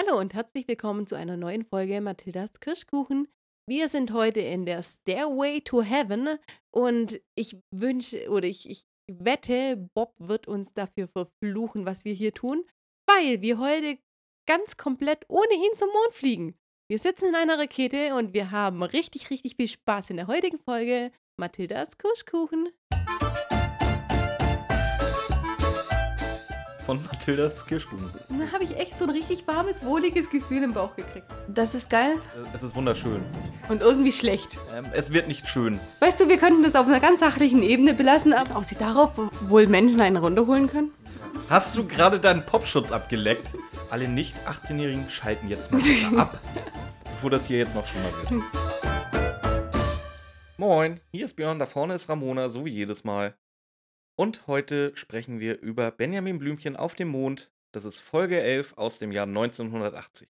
Hallo und herzlich willkommen zu einer neuen Folge Mathildas Kirschkuchen. Wir sind heute in der Stairway to Heaven und ich wünsche oder ich, ich wette, Bob wird uns dafür verfluchen, was wir hier tun, weil wir heute ganz komplett ohne ihn zum Mond fliegen. Wir sitzen in einer Rakete und wir haben richtig, richtig viel Spaß in der heutigen Folge Mathildas Kirschkuchen. Von Mathildas Kirschkuchen. Da habe ich echt so ein richtig warmes, wohliges Gefühl im Bauch gekriegt. Das ist geil Äh, Es ist wunderschön. und irgendwie schlecht. Ähm, es wird nicht schön. Weißt du, wir könnten das auf einer ganz sachlichen Ebene belassen, aber ob sie darauf wohl Menschen einen runterholen können? Hast du gerade deinen Popschutz abgeleckt? Alle nicht 18-Jährigen schalten jetzt mal bitte ab, bevor das hier jetzt noch schlimmer wird. Moin, hier ist Björn, da vorne ist Ramona, so wie jedes Mal. Und heute sprechen wir über Benjamin Blümchen auf dem Mond. Das ist Folge 11 aus dem Jahr 1980.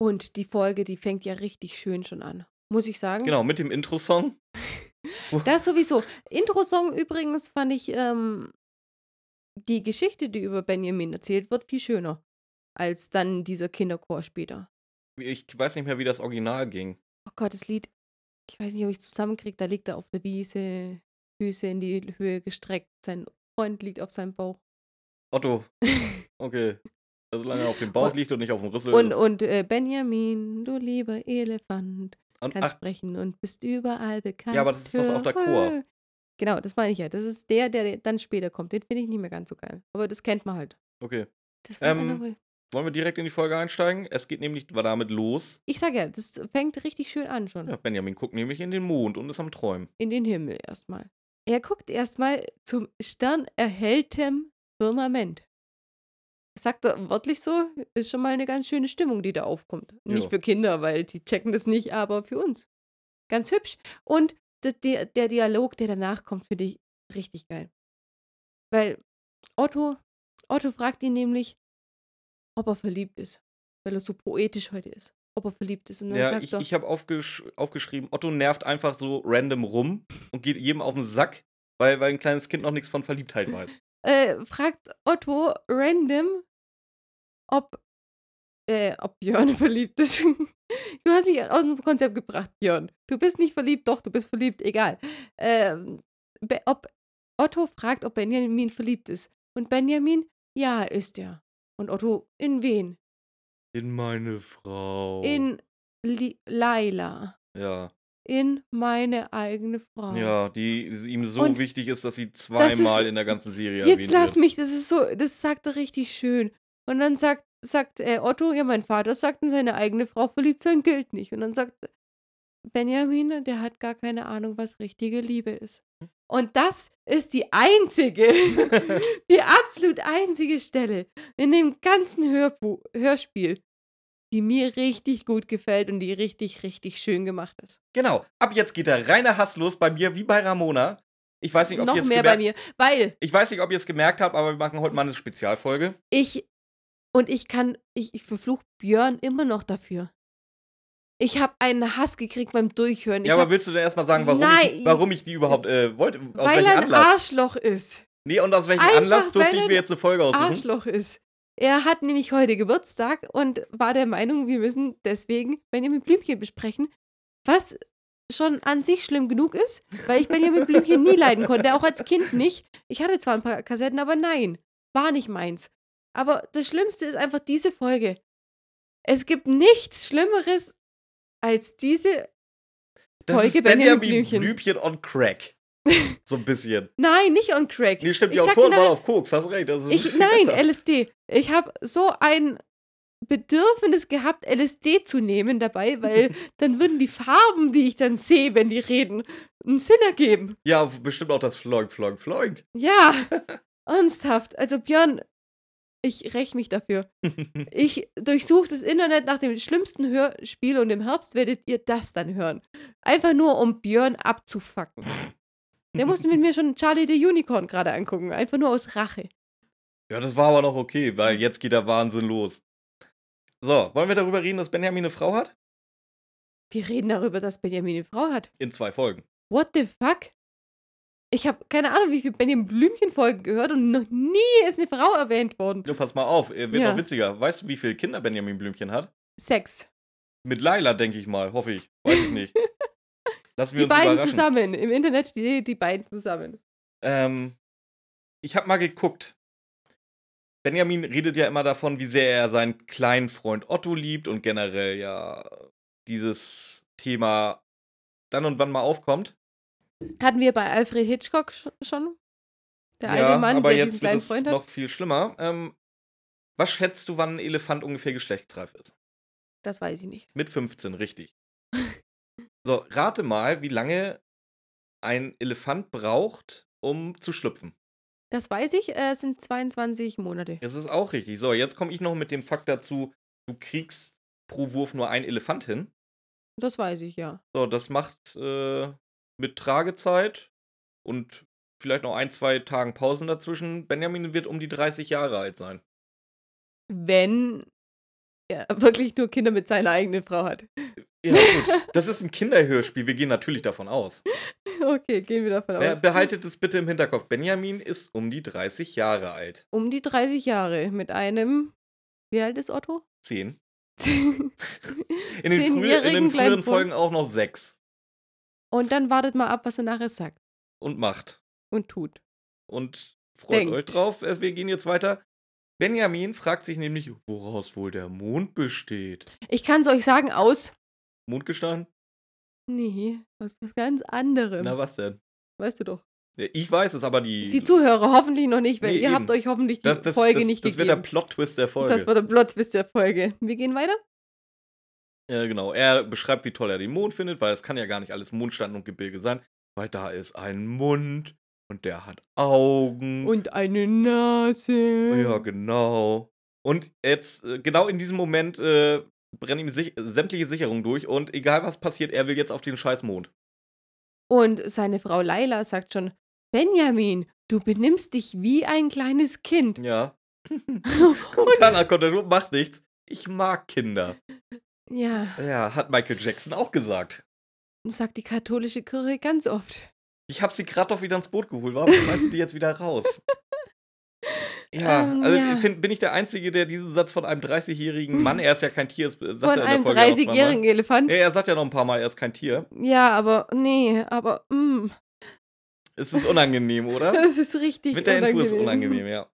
Und die Folge, die fängt ja richtig schön schon an. Muss ich sagen. Genau, mit dem Intro-Song. Das sowieso. Intro-Song übrigens fand ich ähm, die Geschichte, die über Benjamin erzählt wird, viel schöner. Als dann dieser Kinderchor später. Ich weiß nicht mehr, wie das Original ging. Oh Gott, das Lied. Ich weiß nicht, ob ich es zusammenkriege. Da liegt er auf der Wiese, Füße in die Höhe gestreckt. Sein Freund liegt auf seinem Bauch. Otto. Okay. Also solange er auf dem Bauch liegt und nicht auf dem Rüssel Und, ist. und äh, Benjamin, du lieber Elefant, und kannst ach, sprechen und bist überall bekannt. aber das ist doch auch der Chor. Genau, das meine ich ja. Das ist der, der dann später kommt. Den finde ich nicht mehr ganz so geil. Aber das kennt man halt. okay. Ähm, Wollen wir direkt in die Folge einsteigen? Es geht nämlich damit los. ich sag ja, das fängt richtig schön an schon. Ja, Benjamin guckt nämlich in den Mond und ist am Träumen. In den Himmel erstmal. Er guckt erstmal zum sternerhelltem Firmament. Sagt er wörtlich so, ist schon mal eine ganz schöne Stimmung, die da aufkommt. Nicht Ja. für Kinder, weil die checken das nicht, aber für uns. Ganz hübsch. Und der, der Dialog, der danach kommt, finde ich richtig geil. Weil Otto, Otto fragt ihn nämlich, ob er verliebt ist. Weil er so poetisch heute ist. Ob er verliebt ist. Und dann Ja, sagt ich, er, ich habe aufgesch aufgeschrieben, Otto nervt einfach so random rum und geht jedem auf den Sack, weil, weil ein kleines Kind noch nichts von Verliebtheit weiß. äh, fragt Otto random, ob, äh, ob Björn verliebt ist. du hast mich aus dem Konzept gebracht, Björn. Du bist nicht verliebt, doch, du bist verliebt, egal. Ähm, ob Otto fragt, ob Benjamin verliebt ist. Und Benjamin, ja, ist er. Und Otto, in wen? In meine Frau. In Li Laila. Ja. In meine eigene Frau. Ja, die ihm so Und wichtig ist, dass sie zweimal in der ganzen Serie Jetzt lass wird. mich, das ist so, das sagt er richtig schön. Und dann sagt, sagt äh, Otto, ja, mein Vater sagt, in seine eigene Frau verliebt sein gilt nicht. Und dann sagt Benjamin, der hat gar keine Ahnung, was richtige Liebe ist. Und das ist die einzige, die absolut einzige Stelle in dem ganzen Hörbu Hörspiel, die mir richtig gut gefällt und die richtig, richtig schön gemacht ist. Genau. Ab jetzt geht der reine Hass los bei mir, wie bei Ramona. Ich weiß nicht, ob ihr Noch es mehr bei gemerkt mir, weil Ich weiß nicht, ob ihr es gemerkt habt, aber wir machen heute mal eine Spezialfolge. ich und ich kann, ich, ich verfluche Björn immer noch dafür. Ich habe einen Hass gekriegt beim Durchhören. ja, ich aber willst du denn erstmal sagen, warum, Nein. ich, warum ich die überhaupt äh, wollte? Aus weil er ein Anlass? Arschloch ist. Nee, und aus welchem Einfach, Anlass durfte ich mir jetzt eine Folge aussuchen? Arschloch ist. Er hat nämlich heute Geburtstag und war der Meinung, wir müssen deswegen Benjamin Blümchen besprechen, was schon an sich schlimm genug ist, weil ich Benjamin Blümchen nie leiden konnte, auch als Kind nicht. Ich hatte zwar ein paar Kassetten, aber nein, war nicht meins. Aber das Schlimmste ist einfach diese Folge. Es gibt nichts Schlimmeres als diese. Das Folge ist Benjamin Benjamin Blümchen. Blümchen on Crack. So ein bisschen. Nein, nicht on Crack. Nee, stimmt, die Ich Autoren waren auf Koks, hast recht. Ist Ich, nein, besser. LSD. Ich habe so ein Bedürfnis gehabt, LSD zu nehmen dabei, weil dann würden die Farben, die ich dann sehe, wenn die reden, einen Sinn ergeben. Ja, bestimmt auch das Floink, Floink, Floink. Ja, ernsthaft. Also Björn, ich räche mich dafür. Ich durchsuche das Internet nach dem schlimmsten Hörspiel und im Herbst werdet ihr das dann hören. Einfach nur, um Björn abzufacken. Der musste mit mir schon Charlie the Unicorn gerade angucken. Einfach nur aus Rache. Ja, das war aber noch okay, weil jetzt geht der Wahnsinn los. So, wollen wir darüber reden, dass Benjamin eine Frau hat? Wir reden darüber, dass Benjamin eine Frau hat. In zwei Folgen. What the fuck? Ich habe keine Ahnung, wie viele Benjamin Blümchen-Folgen gehört und noch nie ist eine Frau erwähnt worden. Ja, pass mal auf, äh, wird Ja. noch witziger. Weißt du, wie viele Kinder Benjamin Blümchen hat? Sex. Mit Laila, denke ich mal, hoffe ich. Weiß ich nicht. Lassen wir Die uns beiden überraschen. zusammen. Im Internet steht die beiden zusammen. Ähm, ich habe mal geguckt. Benjamin redet ja immer davon, wie sehr er seinen kleinen Freund Otto liebt und generell ja dieses Thema dann und wann mal aufkommt. Hatten wir bei Alfred Hitchcock sch- schon? Der ja, alte Mann, aber der jetzt diesen wird es Freund hat? noch viel schlimmer. Ähm, was schätzt du, wann ein Elefant ungefähr geschlechtsreif ist? Das weiß ich nicht. Mit 15, richtig. so, rate mal, wie lange ein Elefant braucht, um zu schlüpfen. Das weiß ich, äh, es sind 22 Monate. Das ist auch richtig. So, jetzt komme ich noch mit dem Fakt dazu, du kriegst pro Wurf nur ein Elefant hin. Das weiß ich, ja. So, das macht äh, mit Tragezeit und vielleicht noch ein, zwei Tagen Pausen dazwischen. Benjamin wird um die 30 Jahre alt sein. Wenn er wirklich nur Kinder mit seiner eigenen Frau hat. Ja, gut. Das ist ein Kinderhörspiel. Wir gehen natürlich davon aus. Okay, gehen wir davon aus. behaltet es bitte im Hinterkopf. Benjamin ist um die 30 Jahre alt. Um die 30 Jahre mit einem. Wie alt ist Otto? Zehn. In den, frühe, in den früheren. Folgen auch noch sechs. Und dann wartet mal ab, was er nachher sagt Und macht. und tut. Und freut Denkt. euch drauf. Wir gehen jetzt weiter. Benjamin fragt sich nämlich, woraus wohl der Mond besteht. Ich kann es euch sagen, aus. Mondgestein? Nee, aus was ganz anderem. Na, was denn? weißt du doch. Ja, ich weiß es, aber die. Die Zuhörer hoffentlich noch nicht, weil Nee, ihr eben. habt euch hoffentlich die das, das, Folge das, nicht das wird der gegeben. Plot-Twist der Folge. das war der Plot-Twist der Folge. Wir gehen weiter. Ja, genau. Er beschreibt, wie toll er den Mond findet, weil es kann ja gar nicht alles Mondstein und Gebirge sein, weil da ist ein Mund und der hat Augen. Und eine Nase. ja, genau. Und jetzt, äh, genau in diesem Moment, äh, brennen ihm sich, sämtliche Sicherungen durch und egal was passiert, er will jetzt auf den scheiß Mond. Und seine Frau Laila sagt schon: Benjamin, du benimmst dich wie ein kleines Kind. Ja. Und Und, danach kommt macht nichts. Ich mag Kinder. Ja, Ja, hat Michael Jackson auch gesagt. sagt die katholische Kirche ganz oft. Ich habe sie gerade doch wieder ins Boot geholt. Warum schmeißt du die jetzt wieder raus? Ja, Ähm, also ja. Find, bin ich der Einzige, der diesen Satz von einem 30-jährigen Mann, er ist ja kein Tier, sagt Von er in der einem Folge ja noch zweimal. 30-jährigen Elefant. Ja, er sagt ja noch ein paar Mal, er ist kein Tier. Ja, aber nee, aber mm, Es ist unangenehm, oder? das ist richtig Mit der unangenehm. Info ist unangenehm, ja.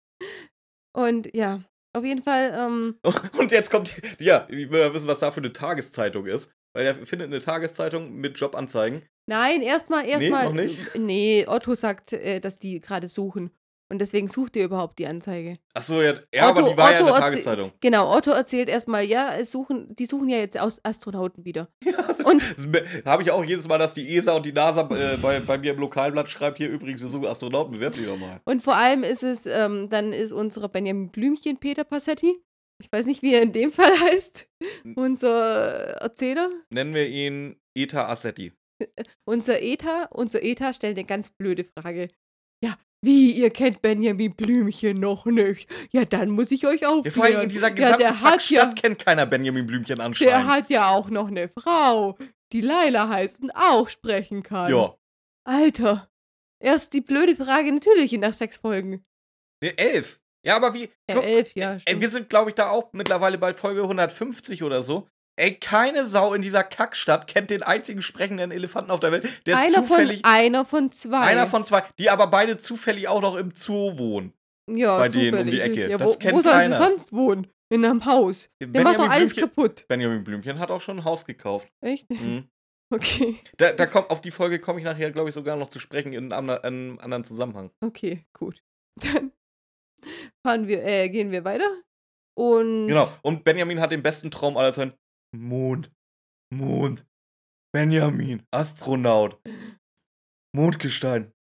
Und ja, auf jeden Fall, ähm, Und jetzt kommt, ja, ich will ja wissen, was da für eine Tageszeitung ist. Weil er findet eine Tageszeitung mit Jobanzeigen. nein, erstmal, erstmal. noch nicht? Nee, Otto sagt, äh, dass die gerade suchen. Und deswegen sucht ihr überhaupt die Anzeige. Achso, ja, ja aber Otto- die war ja in der Otto Tageszeitung. Genau, Otto erzählt erstmal, ja, es suchen, die suchen ja jetzt aus Astronauten wieder. Und Und habe ich auch jedes Mal, dass die ESA und die NASA äh, bei, bei mir im Lokalblatt schreibt, hier übrigens, wir suchen Astronauten, bewerbt doch mal. Und vor allem ist es, ähm, dann ist unser Benjamin Blümchen Peter Passetti. Ich weiß nicht, wie er in dem Fall heißt. Unser Erzähler. Nennen wir ihn Eta Assetti. Unser Eta, unser Eta stellt eine ganz blöde Frage. Ja, wie, ihr kennt Benjamin Blümchen noch nicht? Ja, dann muss ich euch aufklären. Ja, vor allem in dieser ja, gesamten der hat Fuck-Stadt ja, kennt keiner Benjamin Blümchen der anscheinend. hat ja auch noch eine Frau, die Laila heißt und auch sprechen kann. ja. Alter, erst die blöde Frage natürlich nach sechs Folgen. Nee, elf. Ja, aber wie. Ja, elf, ja, ey, stimmt. wir sind, glaube ich, da auch mittlerweile bei Folge 150 oder so. Ey, keine Sau in dieser Kackstadt kennt den einzigen sprechenden Elefanten auf der Welt, der einer, von, zufällig. einer von zwei. einer von zwei, die aber beide zufällig auch noch im Zoo wohnen. ja, bei denen um die zufällig. Ecke. Ja, Das wo, kennt wo sollen keiner. sie sonst wohnen? In einem Haus. Der macht doch alles Blümchen, kaputt. Benjamin Blümchen hat auch schon ein Haus gekauft. Echt? Mhm. Okay, Da, da kommt, auf die Folge komme ich nachher, glaube ich, sogar noch zu sprechen in einem, einem anderen Zusammenhang. okay, gut. Dann fahren wir, äh, gehen wir weiter. Und Genau. Und Benjamin hat den besten Traum aller Zeiten. Mond. Mond. Benjamin. Astronaut. Mondgestein.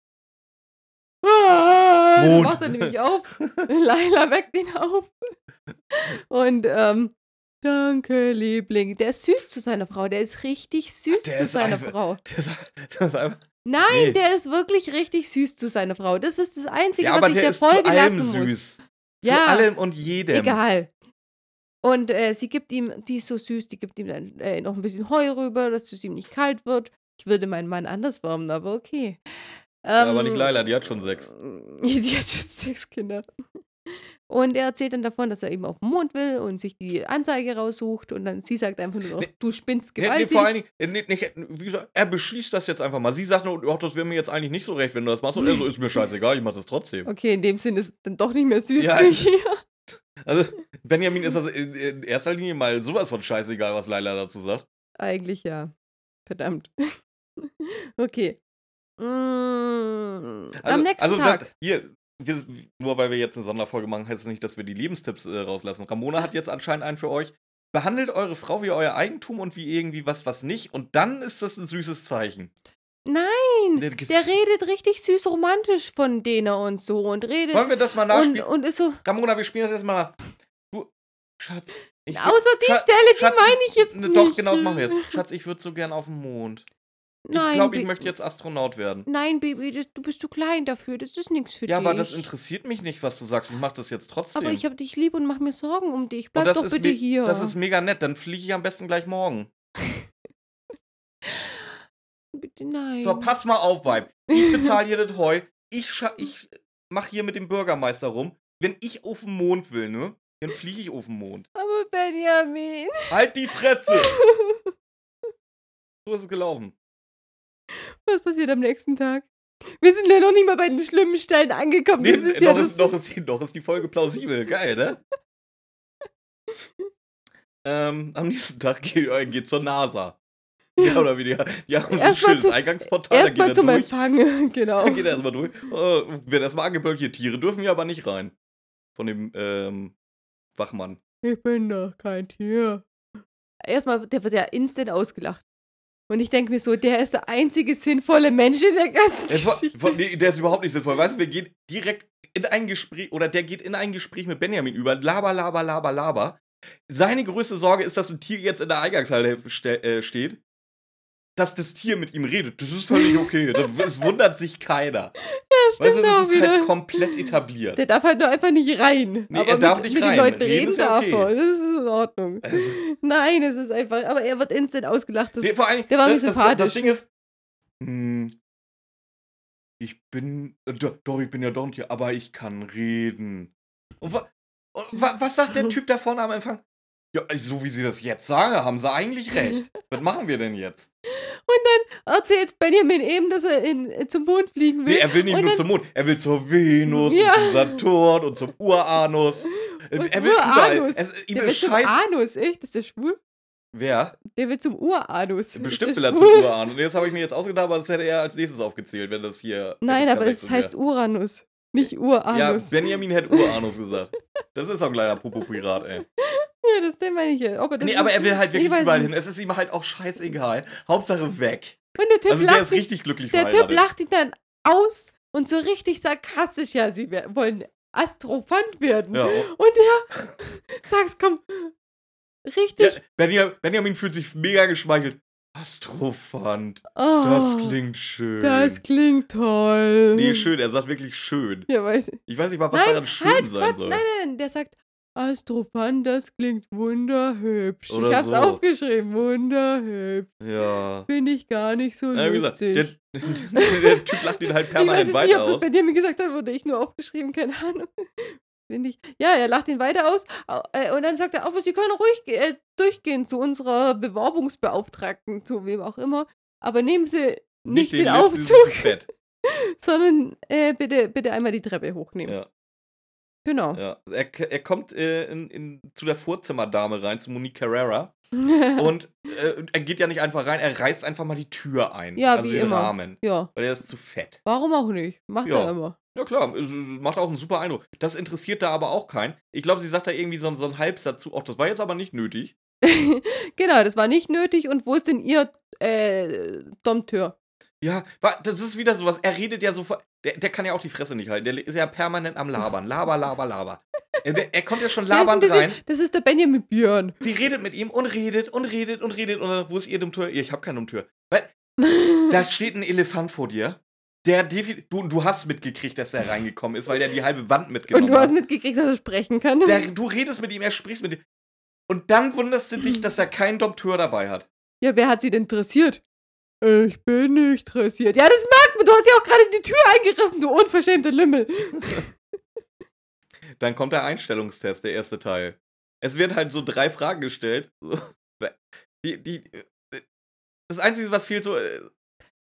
Ah, Mond. macht er nämlich auf. Laila weckt ihn auf. Und, ähm, danke, Liebling. Der ist süß zu seiner Frau. Der ist richtig süß Der zu ist seiner einfach- Frau. Das, das ist einfach, Nein, Nee. der ist wirklich richtig süß zu seiner Frau. Das ist das Einzige, ja, was ich der der ist Folge lassen muss. süß. Ja. Zu allem und jedem. Egal. Und äh, sie gibt ihm, die ist so süß, die gibt ihm dann äh, noch ein bisschen Heu rüber, dass es ihm nicht kalt wird. Ich würde meinen Mann anders wärmen, aber okay. Ja, aber nicht Ähm, Laila, die hat schon sechs. Die hat schon sechs Kinder. Und er erzählt dann davon, dass er eben auf den Mond will und sich die Anzeige raussucht. Und dann sie sagt einfach nur noch, Nee. du spinnst Nee, nee, gewaltig. vor allen Dingen, äh, nee, nicht, wie gesagt, er beschließt das jetzt einfach mal. Sie sagt nur, ach, das wäre mir jetzt eigentlich nicht so recht, wenn du das machst. Und er so, ist mir scheißegal, ich mach das trotzdem. okay, in dem Sinne ist es dann doch nicht mehr süß Ja, zu ihr. Also, Benjamin ist das in, in erster Linie mal sowas von scheißegal, was Laila dazu sagt. Eigentlich ja. Verdammt. okay. Mm, Also, am nächsten also Tag. Da, hier, wir, nur weil wir jetzt eine Sonderfolge machen, heißt es nicht, dass wir die Lebenstipps äh, rauslassen. Ramona hat jetzt anscheinend einen für euch. Behandelt eure Frau wie euer Eigentum und wie irgendwie was, was nicht. Und dann ist das ein süßes Zeichen. Nein, Der- der redet richtig süß romantisch von denen und so und redet Wollen wir das mal und, nachspielen? und ist so. Ramona, wir spielen das jetzt mal. Du, Schatz. Ich Außer die Schatz- Stelle, die Schatz, meine ich jetzt ne, nicht. Doch, genau das machen wir jetzt. Schatz, ich würde so gern auf den Mond. Nein, ich glaube, ich möchte jetzt Astronaut werden. Nein, Baby, das, du bist zu klein dafür. Das ist nichts für Ja, dich. aber das interessiert mich nicht, was du sagst. Ich mach das jetzt trotzdem. Aber ich habe dich lieb und mach mir Sorgen um dich. Und Bleib doch bitte hier. Das ist mega nett. Dann fliege ich am besten gleich morgen. bitte nein. So, pass mal auf, Vibe. Ich bezahle hier das Heu. Ich, scha- ich mach hier mit dem Bürgermeister rum. Wenn ich auf den Mond will, ne? Dann fliege ich auf den Mond. aber Benjamin. Halt die Fresse! So ist es gelaufen. Was passiert am nächsten Tag? Wir sind ja noch nicht mal bei den schlimmen Stellen angekommen. Nee, ist noch, ja ist, noch, ist, noch ist die Folge plausibel. Geil, ne? ähm, am nächsten Tag geht, äh, geht zur NASA. Ja, oder wie die, die haben so ein schönes zu- Eingangsportal. Erstmal er zum durch. Empfang. genau. Dann geht er erstmal durch. Äh, wird erstmal angebölkt. Hier, Tiere dürfen hier aber nicht rein. Von dem ähm, Wachmann. Ich bin doch kein Tier. Erstmal, der wird ja instant ausgelacht. Und ich denke mir so, der ist der einzige sinnvolle Mensch in der ganzen war, Geschichte. von, nee, der ist überhaupt nicht sinnvoll. Weißt du, wir gehen direkt in ein Gespräch, oder der geht in ein Gespräch mit Benjamin über. Laber, laber, laber, laber. Seine größte Sorge ist, dass ein Tier jetzt in der Eingangshalle ste äh, steht. Dass das Tier mit ihm redet. Das ist völlig okay. das, es wundert sich keiner. ja, stimmt Weißt du, das ist wieder. halt komplett etabliert. der darf halt nur einfach nicht rein. Nee, aber er darf mit, nicht mit rein. den Leuten Reden reden ja okay. er. Das ist in Ordnung. Also, Nein, es ist einfach. Aber er wird instant ausgelacht. Das, nee, vor allem, der war mir das, das, sympathisch. das Ding ist, hm, ich bin, äh, do- doch, ich bin ja doch Tier, aber ich kann reden. Und, wa, und wa, was sagt der Typ da vorne am Empfang? Ja, so wie sie das jetzt sagen, haben sie eigentlich recht. Was machen wir denn jetzt? Erzählt Benjamin eben, dass er in, zum Mond fliegen will. Nee, er will nicht Und nur dann- zum Mond, er will zur Venus Ja. und zum Saturn und zum Uranus. Was, er will überall. Uranus? Es, ihm der will ist zum scheiß. Anus, echt? Ist der schwul? Wer? Der will zum Uranus. Bestimmt will er zum? Uranus. Nee, das habe ich mir jetzt ausgedacht, aber das hätte er als nächstes aufgezählt, wenn das hier. Nein, aber es 16 wär. heißt Uranus, nicht Uranus. Ja, Benjamin hätte Uranus gesagt. Das ist auch ein kleiner Popo-Pirat, ey. Das den meine ich ja. Ob er das Nee, aber er will halt Ich wirklich überall hin. Es ist ihm halt auch scheißegal. Hauptsache weg. Und der Typ, Also der lacht, ist ihn, richtig glücklich der typ lacht ihn dann aus und so richtig sarkastisch. Ja, sie wollen Astrophant werden. Ja. Und er, sag's, komm, ja, richtig. Benja, Benjamin fühlt sich mega geschmeichelt. Astrophant. oh, Das klingt schön. Das klingt toll. nee, schön. Er sagt wirklich schön. Ja, weiß ich. Ich weiß nicht mal, was nein, daran schön halt, sein Quatsch, soll. nein, nein, der sagt, Astrophant, das klingt wunderhübsch. Oder ich hab's so. aufgeschrieben, wunderhübsch. Ja. Finde ich gar nicht so ja wie gesagt, lustig. der, der Typ lacht ihn halt ich weiß permanent jetzt nicht, weiter ob das aus. bei dir mir gesagt hat oder ich nur aufgeschrieben, keine Ahnung. Finde ich. Ja, er lacht ihn weiter aus au- äh, und dann sagt er, aber Sie können ruhig äh, durchgehen zu unserer Bewerbungsbeauftragten, zu wem auch immer. Aber nehmen Sie nicht, den, Lift, die sind Aufzug, sondern äh, bitte, bitte einmal die Treppe hochnehmen. Ja. Genau. Ja, er, er kommt äh, in, in, zu der Vorzimmerdame rein, zu Monique Carrera. Und äh, er geht ja nicht einfach rein, er reißt einfach mal die Tür ein. Ja, also wie den immer. Rahmen. ja, Weil er ist zu fett. warum auch nicht? Macht Ja. er immer. Ja klar, macht auch einen super Eindruck. Das interessiert da aber auch keinen. Ich glaube, sie sagt da irgendwie so, so einen Halbsatz zu. Ach, das war jetzt aber nicht nötig. genau, das war nicht nötig. Und wo ist denn Ihr äh, Dompteur? Ja, das ist wieder sowas. Er redet ja sofort. Der, der kann ja auch die Fresse nicht halten. Der ist ja permanent am Labern. Laber, laber, laber. Er, er kommt ja schon labernd bisschen, rein. das ist der Benjamin Björn. Sie redet mit ihm und redet und redet und redet. Und dann, wo ist ihr Dummtür? Ich habe keine Dummtür. Da steht ein Elefant vor dir. Der. Du, du hast mitgekriegt, dass er reingekommen ist, weil der die halbe Wand mitgenommen Und du hast hat. mitgekriegt, dass er sprechen kann. Der, du redest mit ihm, er spricht mit dir. Und dann wunderst du dich, dass er keinen Dompteur dabei hat. ja, wer hat sie denn interessiert? Ich bin nicht dressiert. Ja, das merkt man. Du hast ja auch gerade die Tür eingerissen, du unverschämte Lümmel. Dann kommt der Einstellungstest, der erste Teil. Es wird halt so drei Fragen gestellt. Die, die, äh, das Einzige, was fehlt, so, äh,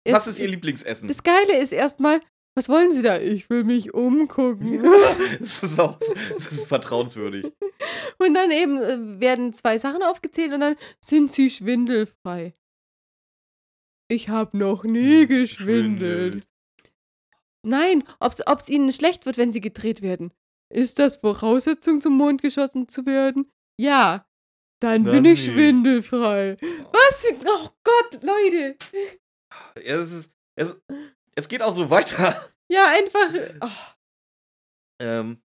was ist Ihr Lieblingsessen? Das Geile ist erstmal, was wollen Sie da? Ich will mich umgucken. das, ist auch, das ist vertrauenswürdig. Und dann eben äh, werden zwei Sachen aufgezählt und dann sind Sie schwindelfrei. Ich habe noch nie geschwindelt. Schwindel. Nein, ob es ihnen schlecht wird, wenn sie gedreht werden. Ist das Voraussetzung, zum Mond geschossen zu werden? Ja. Dann, Dann bin ich nicht. schwindelfrei. Was? Oh Gott, Leute. Ja, es, ist, es, es geht auch so weiter. Ja, einfach. Oh, Ähm,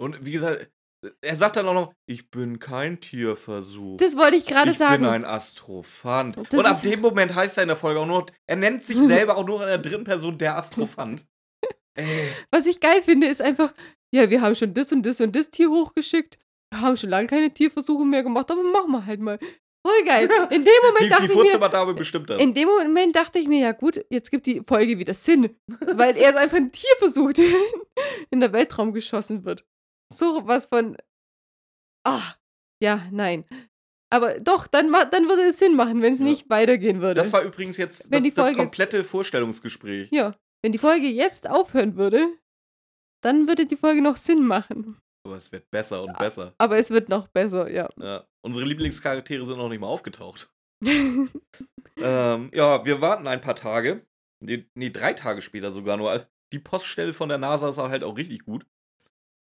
und wie gesagt, er sagt dann auch noch, ich bin kein Tierversuch. das wollte ich gerade ich sagen. bin ein Astrophant. Das und ab dem Moment heißt er in der Folge auch nur, er nennt sich selber auch nur in der dritten Person der Astrophant. Ey, Was ich geil finde, ist einfach, ja, wir haben schon das und das und das Tier hochgeschickt. Wir haben schon lange keine Tierversuche mehr gemacht, aber machen wir halt mal. Voll geil. In dem Moment die, dachte die ich mir, bestimmt das. in dem Moment dachte ich mir, ja gut, jetzt gibt die Folge wieder Sinn. Weil er ist einfach ein Tierversuch, der in der Weltraum geschossen wird. So was von. Ah, ja, nein. Aber doch, dann, dann würde es Sinn machen, wenn es Ja. nicht weitergehen würde. Das war übrigens jetzt Wenn das, die das komplette Vorstellungsgespräch. ja, wenn die Folge jetzt aufhören würde, dann würde die Folge noch Sinn machen. Aber es wird besser und besser. Aber es wird noch besser, ja. Ja. Unsere Lieblingscharaktere sind noch nicht mal aufgetaucht. Ähm, ja, wir warten ein paar Tage. Nee, nee, drei Tage später sogar nur. Also Die Poststelle von der NASA ist auch halt auch richtig gut.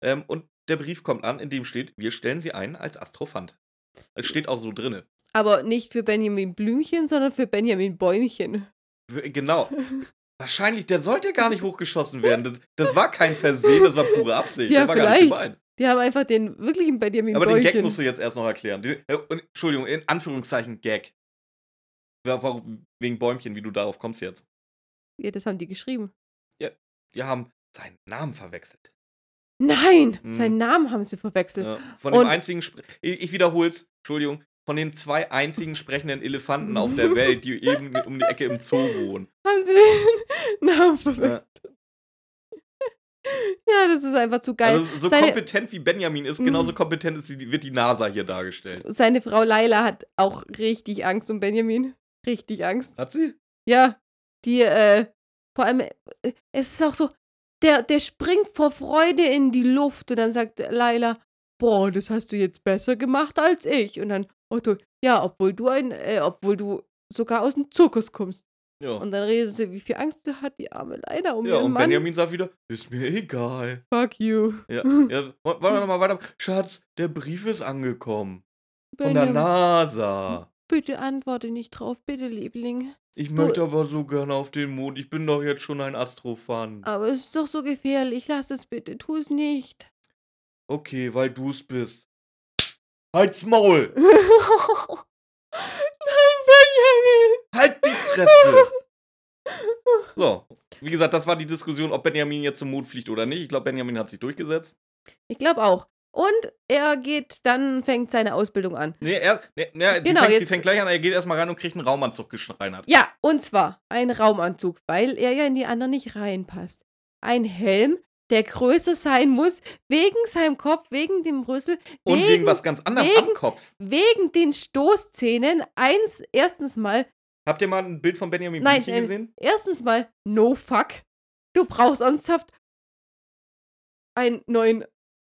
Ähm, und der Brief kommt an, in dem steht, wir stellen sie ein als Astrophant. Es steht auch so drinne. Aber nicht für Benjamin Blümchen, sondern für Benjamin Bäumchen. Genau. Wahrscheinlich, der sollte gar nicht hochgeschossen werden. Das, das war kein Versehen, das war pure Absicht. Ja, der war gar nicht vielleicht. gemeint. Die haben einfach den wirklichen Benjamin Aber den Bäumchen. Gag musst du jetzt erst noch erklären. Den, äh, Entschuldigung, in Anführungszeichen Gag. Warum, wegen Bäumchen, wie du darauf kommst jetzt. ja, das haben die geschrieben. Die haben seinen Namen verwechselt. Nein, Hm. seinen Namen haben sie verwechselt. Ja, von dem Und- einzigen, Spre ich, ich wiederhol's, Entschuldigung, von den zwei einzigen sprechenden Elefanten auf der Welt, die eben um die Ecke im Zoo wohnen. Haben sie den Namen verwechselt. Ja. Ja, das ist einfach zu geil. Also so seine, kompetent wie Benjamin ist, Mhm. genauso kompetent ist wird die NASA hier dargestellt. seine Frau Laila hat auch richtig Angst um Benjamin. Richtig Angst. Hat sie? Ja, die, äh, vor allem, äh, es ist auch so, der, der springt vor Freude in die Luft und dann sagt Laila, boah, das hast du jetzt besser gemacht als ich. Und dann Otto, ja, obwohl du ein, äh, obwohl du sogar aus dem Zirkus kommst. Ja. Und dann redet sie, wie viel Angst sie hat, die arme Laila um ja, ihren und Mann. Benjamin sagt wieder, ist mir egal. Fuck you. Ja, ja wollen wir nochmal weiter? Schatz, der Brief ist angekommen. Von der Benjamin, NASA. Bitte antworte nicht drauf, bitte, Liebling. Ich möchte aber so gerne auf den Mond. Ich bin doch jetzt schon ein Astrophant. Aber es ist doch so gefährlich. Lass es bitte, tu es nicht. Okay, weil du es bist. Halt's Maul! Nein, Benjamin! Halt die Fresse! So, wie gesagt, das war die Diskussion, ob Benjamin jetzt zum Mond fliegt oder nicht. Ich glaube, Benjamin hat sich durchgesetzt. Ich glaube auch. Und er geht dann, fängt seine Ausbildung an. Nee, er, nee, nee, die, Genau, fängt, die jetzt- fängt gleich an, er geht erstmal rein und kriegt einen Raumanzug geschreinert. Ja, und zwar ein Raumanzug, weil er ja in die anderen nicht reinpasst. Ein Helm, der größer sein muss, wegen seinem Kopf, wegen dem Rüssel, Und wegen, was ganz anderem am wegen- Kopf. wegen den Stoßzähnen. Eins, erstens mal, Habt ihr mal ein Bild von Benjamin Nein, Blümchen ähm, gesehen? erstens mal, no fuck. Du brauchst ernsthaft einen neuen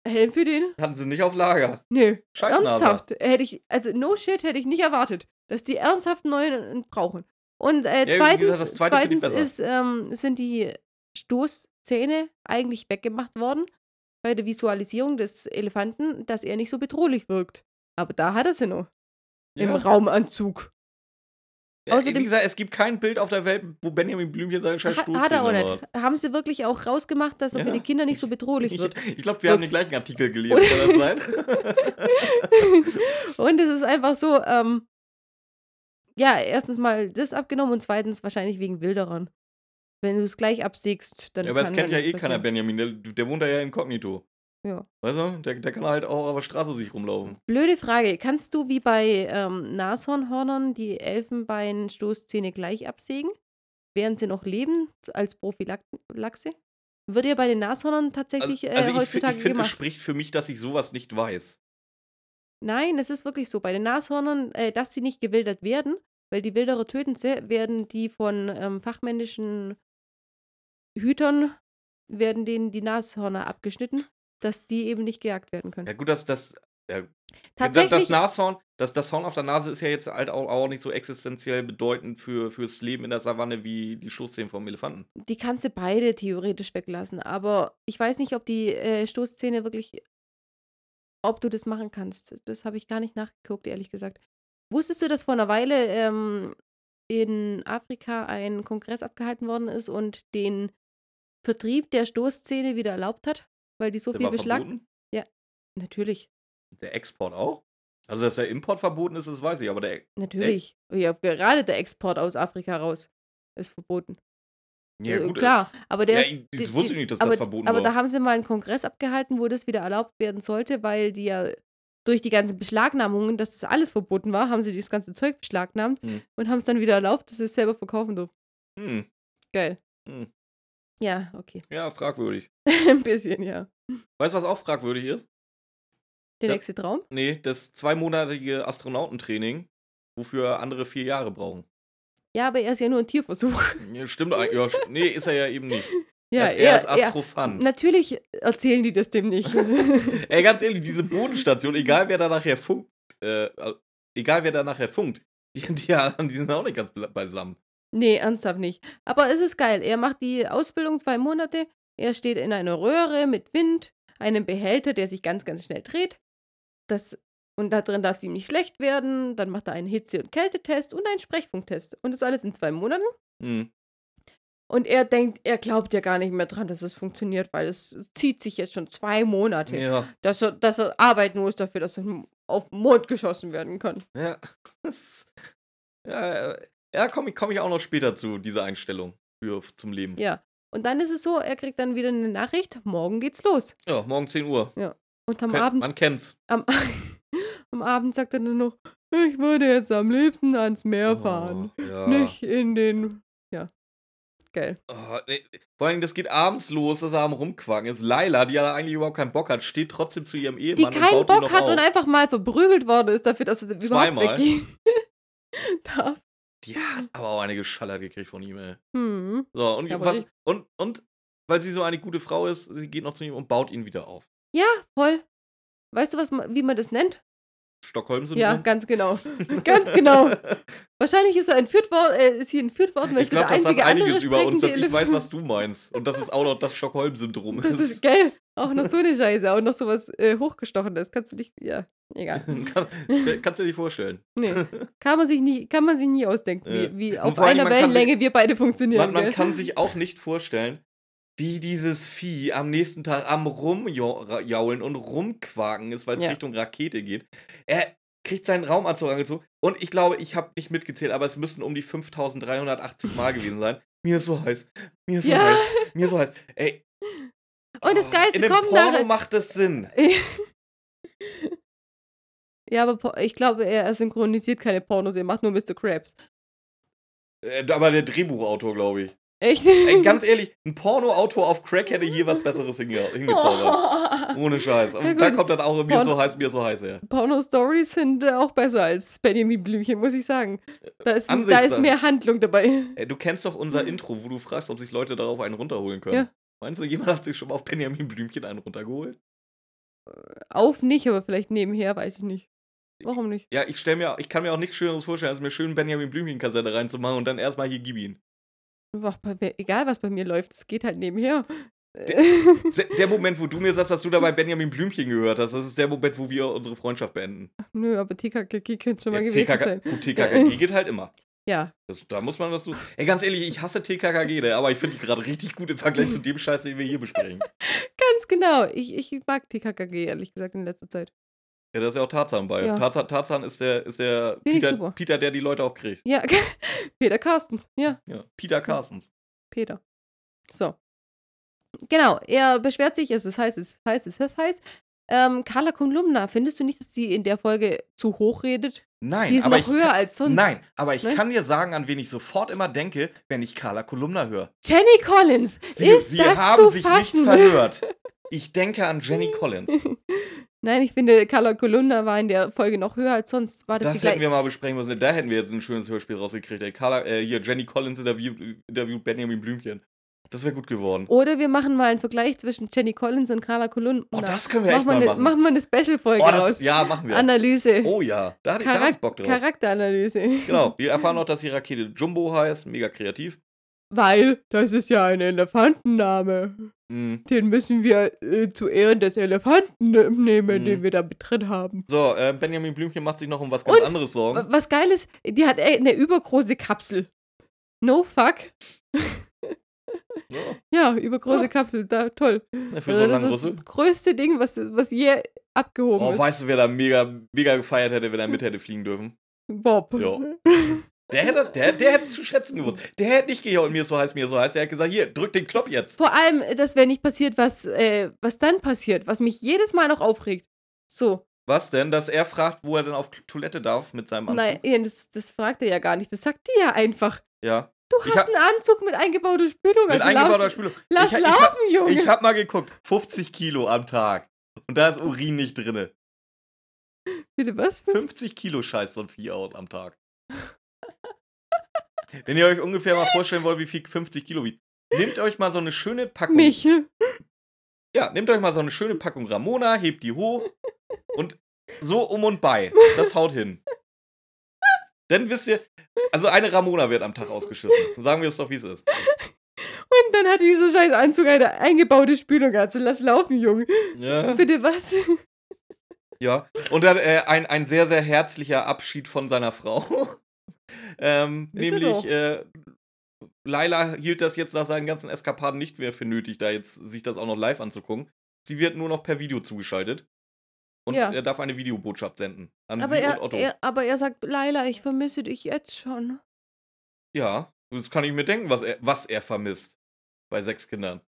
Helm für den? Hatten sie nicht auf Lager. Nö. Scheiß NASA. Ernsthaft, hätte ich, also no shit hätte ich nicht erwartet, dass die ernsthaft neuen brauchen. Und äh, Ja, zweitens, gesagt, zweite zweitens ist, ähm, sind die Stoßzähne eigentlich weggemacht worden bei der Visualisierung des Elefanten, dass er nicht so bedrohlich wirkt. Aber da hat er sie noch. Im Ja. Raumanzug. Ja, außerdem- wie gesagt, es gibt kein Bild auf der Welt, wo Benjamin Blümchen seine scheiß Stoßzähne hat er auch nicht. Haben sie wirklich auch rausgemacht, dass er für Ja. die Kinder nicht so bedrohlich Ich, wird. ich glaube, wir haben den gleichen Artikel gelesen, kann das sein? und es ist einfach so, ähm, ja, erstens mal das abgenommen und zweitens wahrscheinlich wegen Wilderern. Wenn du es gleich absägst, dann ja, aber es kann kennt ja eh nichts keiner passieren. Benjamin, der, der wohnt da ja inkognito. Ja. Weißt du? Der, der kann halt auch auf der Straße sich rumlaufen. Blöde Frage. Kannst du wie bei ähm, Nashornhörnern die Elfenbeinstoßzähne gleich absägen, während sie noch leben, als Prophylaxe? Wird ja bei den Nashornern tatsächlich äh, Also ich, fi- heutzutage ich finde, es spricht für mich, dass ich sowas nicht weiß. Nein, es ist wirklich so. Bei den Nashörnern, äh, dass sie nicht gewildert werden, weil die Wilderer töten sie, werden die von ähm, fachmännischen Hütern, werden denen die Nashörner abgeschnitten, dass die eben nicht gejagt werden können. Ja gut, dass das... Ja, Tatsächlich, Das Nashorn, das, das Horn auf der Nase ist ja jetzt halt auch, auch nicht so existenziell bedeutend für, fürs Leben in der Savanne wie die Stoßzähne vom Elefanten. die kannst du beide theoretisch weglassen, aber ich weiß nicht, ob die äh, Stoßzähne wirklich, ob du das machen kannst. Das habe ich gar nicht nachgeguckt, ehrlich gesagt. Wusstest du, dass vor einer Weile ähm, in Afrika ein Kongress abgehalten worden ist und den Vertrieb der Stoßzähne wieder erlaubt hat, weil die so Der viel Beschlag. verboten. Natürlich, Der Export auch? Also, dass der Import verboten ist, das weiß ich, aber der. natürlich. Ja, gerade der Export aus Afrika raus ist verboten. Ja, Äh, gut. klar, aber der Ja, ist, ich- wusste die- ich nicht, dass aber, das verboten aber war. da haben sie mal einen Kongress abgehalten, wo das wieder erlaubt werden sollte, weil die ja durch die ganzen Beschlagnahmungen, dass das alles verboten war, haben sie das ganze Zeug beschlagnahmt Hm. und haben es dann wieder erlaubt, dass sie es selber verkaufen durften. Hm, Geil. hm. Ja, okay. Ja, fragwürdig. Ein bisschen, ja. Weißt du, was auch fragwürdig ist? Der nächste Traum? Nee, das zweimonatige Astronautentraining, wofür andere vier Jahre brauchen. Ja, aber er ist ja nur ein Tierversuch. Ja, stimmt eigentlich. Ja, nee, ist er ja eben nicht. Ja, er, ist, er ist Astrofant. Natürlich erzählen die das dem nicht. Ey, ganz ehrlich, diese Bodenstation, egal wer da nachher funkt, äh, egal wer da nachher funkt, die, die, die sind auch nicht ganz be- beisammen. Nee, ernsthaft nicht. Aber es ist geil. Er macht die Ausbildung zwei Monate. Er steht in einer Röhre mit Wind, einem Behälter, der sich ganz, ganz schnell dreht. Das, und da drin darf es ihm nicht schlecht werden. Dann macht er einen Hitze- und Kältetest und einen Sprechfunktest. Und das alles in zwei Monaten. Hm. Und er denkt, er glaubt ja gar nicht mehr dran, dass es funktioniert, weil es zieht sich jetzt schon zwei Monate, Ja, dass, er, dass er arbeiten muss dafür, dass er auf den Mond geschossen werden kann. ja. Ja, ja komme komm ich auch noch später zu, dieser Einstellung für, zum Leben. Ja. Und dann ist es so, er kriegt dann wieder eine Nachricht, morgen geht's los. Ja, morgen 10 Uhr. Und am Ken- Abend Man kennt's. Am, am Abend sagt er nur noch, ich würde jetzt am liebsten ans Meer fahren. Oh, ja. Nicht in den. Ja. Geil. Oh, nee. Vor allem, das geht abends los, dass er am Rumquaken ist. Laila, die ja eigentlich überhaupt keinen Bock hat, steht trotzdem zu ihrem Die Ehemann und keinen Bock hat auf. und einfach mal verprügelt worden ist dafür, dass er überhaupt Zweimal. weggehen darf. Die hat aber auch eine geschallert gekriegt von ihm, ey. Hm. So, und, was, nicht- und, und weil sie so eine gute Frau ist, sie geht noch zu ihm und baut ihn wieder auf. Ja, voll. Weißt du, was, wie man das nennt? Stockholm-Syndrom? Ja, ganz genau. ganz genau. Wahrscheinlich ist er entführt worden, äh, ist sie entführt worden, weil Ich glaube, das sagt einiges über uns, dass ich weiß, was du meinst. Und das ist auch noch das Stockholm-Syndrom. Das ist geil. Auch noch so eine Scheiße, auch noch sowas äh, hochgestochenes. Kannst du nicht. Ja, egal. Kann, kannst du dir nicht vorstellen. Nee. Kann man sich nie, kann man sich nie ausdenken, wie, wie Und auf einer Wellenlänge wir beide funktionieren. Man, man kann sich auch nicht vorstellen, wie dieses Vieh am nächsten Tag am Rumjaulen und rumquaken ist, weil es Ja. Richtung Rakete geht. Er kriegt seinen Raumanzug angezogen und ich glaube, ich habe nicht mitgezählt, aber es müssen um die 5380 Mal gewesen sein. Mir ist so heiß. Mir ist so Ja. heiß. Mir ist so heiß. Ey. Und das oh, Geilste in dem kommt Porno nachher- macht das Sinn. ja, aber ich glaube, er synchronisiert keine Pornos, er macht nur Mr. Krabs. Äh, aber der Drehbuchautor, glaube ich. Echt? Ey, ganz ehrlich, ein Pornoautor auf Crack hätte hier was Besseres hinge hingezaubert. Oh. Ohne Scheiß. Und Ja, da kommt dann auch mir so heiß, mir so heiß her. Porno-Stories sind äh, auch besser als Benjamin Blümchen, muss ich sagen. Da ist, da ist mehr Handlung dabei. Ey, du kennst doch unser Intro, wo du fragst, ob sich Leute darauf einen runterholen können. Ja. Meinst du, jemand hat sich schon mal auf Benjamin Blümchen einen runtergeholt? Auf nicht, aber vielleicht nebenher, weiß ich nicht. Warum nicht? Ja, ich stell mir, ich kann mir auch nichts Schöneres vorstellen, als mir schön Benjamin Blümchen-Kassette reinzumachen und dann erstmal hier gib ihn. Ach, mir- egal, was bei mir läuft, es geht halt nebenher. Se- Der Moment, wo du mir sagst, dass du dabei Benjamin Blümchen gehört hast, das ist der Moment, wo wir unsere Freundschaft beenden. Nö, aber TKKG könnte schon mal Ja, gewesen TKK sein. Gut, TKKG geht halt immer. Ja, Das, da muss man das so. Ey, ganz ehrlich, ich hasse TKKG, ne, aber ich finde die gerade richtig gut im Vergleich zu dem Scheiß, den wir hier besprechen. ganz genau. Ich, ich mag TKKG, ehrlich gesagt, in letzter Zeit. Ja, da ist ja auch Tarzan bei. Ja. Tarzan, Tarzan ist der, ist der Peter. Peter, der die Leute auch kriegt. Ja, Peter Carstens. Ja, Ja, Peter Carstens. Peter. So. Genau, er beschwert sich, es ist heiß, es ist heiß, es ist heiß. Ähm, Carla Kolumna, findest du nicht, dass sie in der Folge zu hoch redet? Nein, Die ist aber noch ich höher kann, als sonst. Nein, aber ich ne? kann dir sagen, an wen ich sofort immer denke, wenn ich Carla Kolumna höre. Jenny Collins, Sie, ist sie das haben zu sich fassen? nicht verhört. Ich denke an Jenny Collins. Nein, ich finde, Carla Kolumna war in der Folge noch höher als sonst. War das, Das hätten wir mal besprechen müssen. Da hätten wir jetzt ein schönes Hörspiel rausgekriegt. Ey, Carla, äh, hier, Jenny Collins interviewt, interviewt Benjamin Blümchen. Das wäre gut geworden. Oder wir machen mal einen Vergleich zwischen Jenny Collins und Carla Kolumna. Oh, das können wir echt machen mal wir machen. Eine, machen wir eine Special-Folge Oh, raus. ja, machen wir. Analyse. Oh ja, da hatte ich, da hab Charak ich Bock drauf. Charakteranalyse. Genau, wir erfahren auch, dass die Rakete Jumbo heißt. Mega kreativ. Weil das ist ja ein Elefantenname. Mhm. Den müssen wir äh, zu Ehren des Elefanten nehmen, Mhm. den wir da mit drin haben. So, äh, Benjamin Blümchen macht sich noch um was ganz Und? anderes Sorgen. Wa- Was geil ist, die hat äh, eine übergroße Kapsel. No fuck. Ja, Ja, übergroße Ja. Kapsel, da, toll. ne, für so Also einen das ist Rüssel. das größte Ding, was, was je abgehoben Oh, ist. weißt du, wer da mega, mega gefeiert hätte, wenn er mit hätte fliegen dürfen? Bob. Ja. Der hätte, der, der hätte es zu schätzen gewusst. Der hätte nicht gejault, mir so heiß, mir so heiß. Der hätte gesagt, hier, drück den Knopf jetzt. Vor allem, das wäre nicht passiert, was, äh, was dann passiert, was mich jedes Mal noch aufregt. So, Was denn? Dass er fragt, wo er denn auf Toilette darf mit seinem Anzug? nein, das, das fragt er ja gar nicht. Das sagt die ja einfach. Ja. Du hast hab- einen Anzug mit eingebauter Spülung. Mit also eingebauter lauf, Spülung. Lass ich, laufen, ich, Junge. ich, hab mal geguckt. 50 Kilo am Tag. Und da ist Urin nicht drinne. Bitte was? 50 Kilo scheißt so ein Vieh aus am Tag. Wenn ihr euch ungefähr mal vorstellen wollt, wie viel 50 Kilo wiegt, nehmt euch mal so eine schöne Packung. Mich. Ja, nehmt euch mal so eine schöne Packung Ramona, hebt die hoch und so um und bei. Das haut hin. Dann wisst ihr, also eine Ramona wird am Tag ausgeschissen. Sagen wir es doch, wie es ist. Und dann hat dieser scheiß Anzug eine eingebaute Spülung. Also lass laufen, Junge. Ja. Bitte was? Ja. Und dann äh, ein, ein sehr, sehr herzlicher Abschied von seiner Frau. ähm, nämlich, äh, Laila hielt das jetzt nach seinen ganzen Eskapaden nicht mehr für nötig, da jetzt sich das auch noch live anzugucken. Sie wird nur noch per Video zugeschaltet. Und Ja. er darf eine Videobotschaft senden. An Aber sie und er, Otto. er, aber er sagt, Laila, ich vermisse dich jetzt schon. Ja, das kann ich mir denken, was er, was er vermisst. Bei sechs Kindern.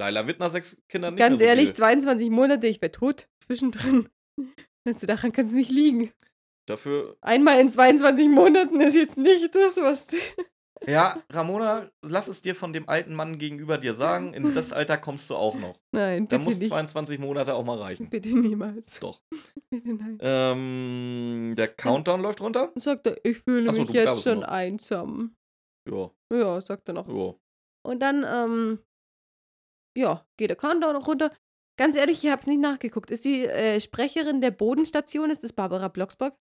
Laila wird nach sechs Kindern nicht Ganz mehr so ehrlich, viel. 22 Monate, ich wäre tot. Zwischendrin. Also daran kann es nicht liegen. Dafür, Einmal in 22 Monaten ist jetzt nicht das, was. ja, Ramona, lass es dir von dem alten Mann gegenüber dir sagen, in das Alter kommst du auch noch. Nein, Da bitte muss nicht. 22 Monate auch mal reichen. Bitte niemals. Doch. Bitte nein. Ähm, der Countdown läuft runter? Sagt er, ich fühle Ach so, mich da jetzt schon noch. einsam. Ja, Ja, sagt er noch. ja. Und dann, ähm, ja, geht der Countdown runter. Ganz ehrlich, ich habe es nicht nachgeguckt. Ist die äh, Sprecherin der Bodenstation, ist das Barbara Blocksberg?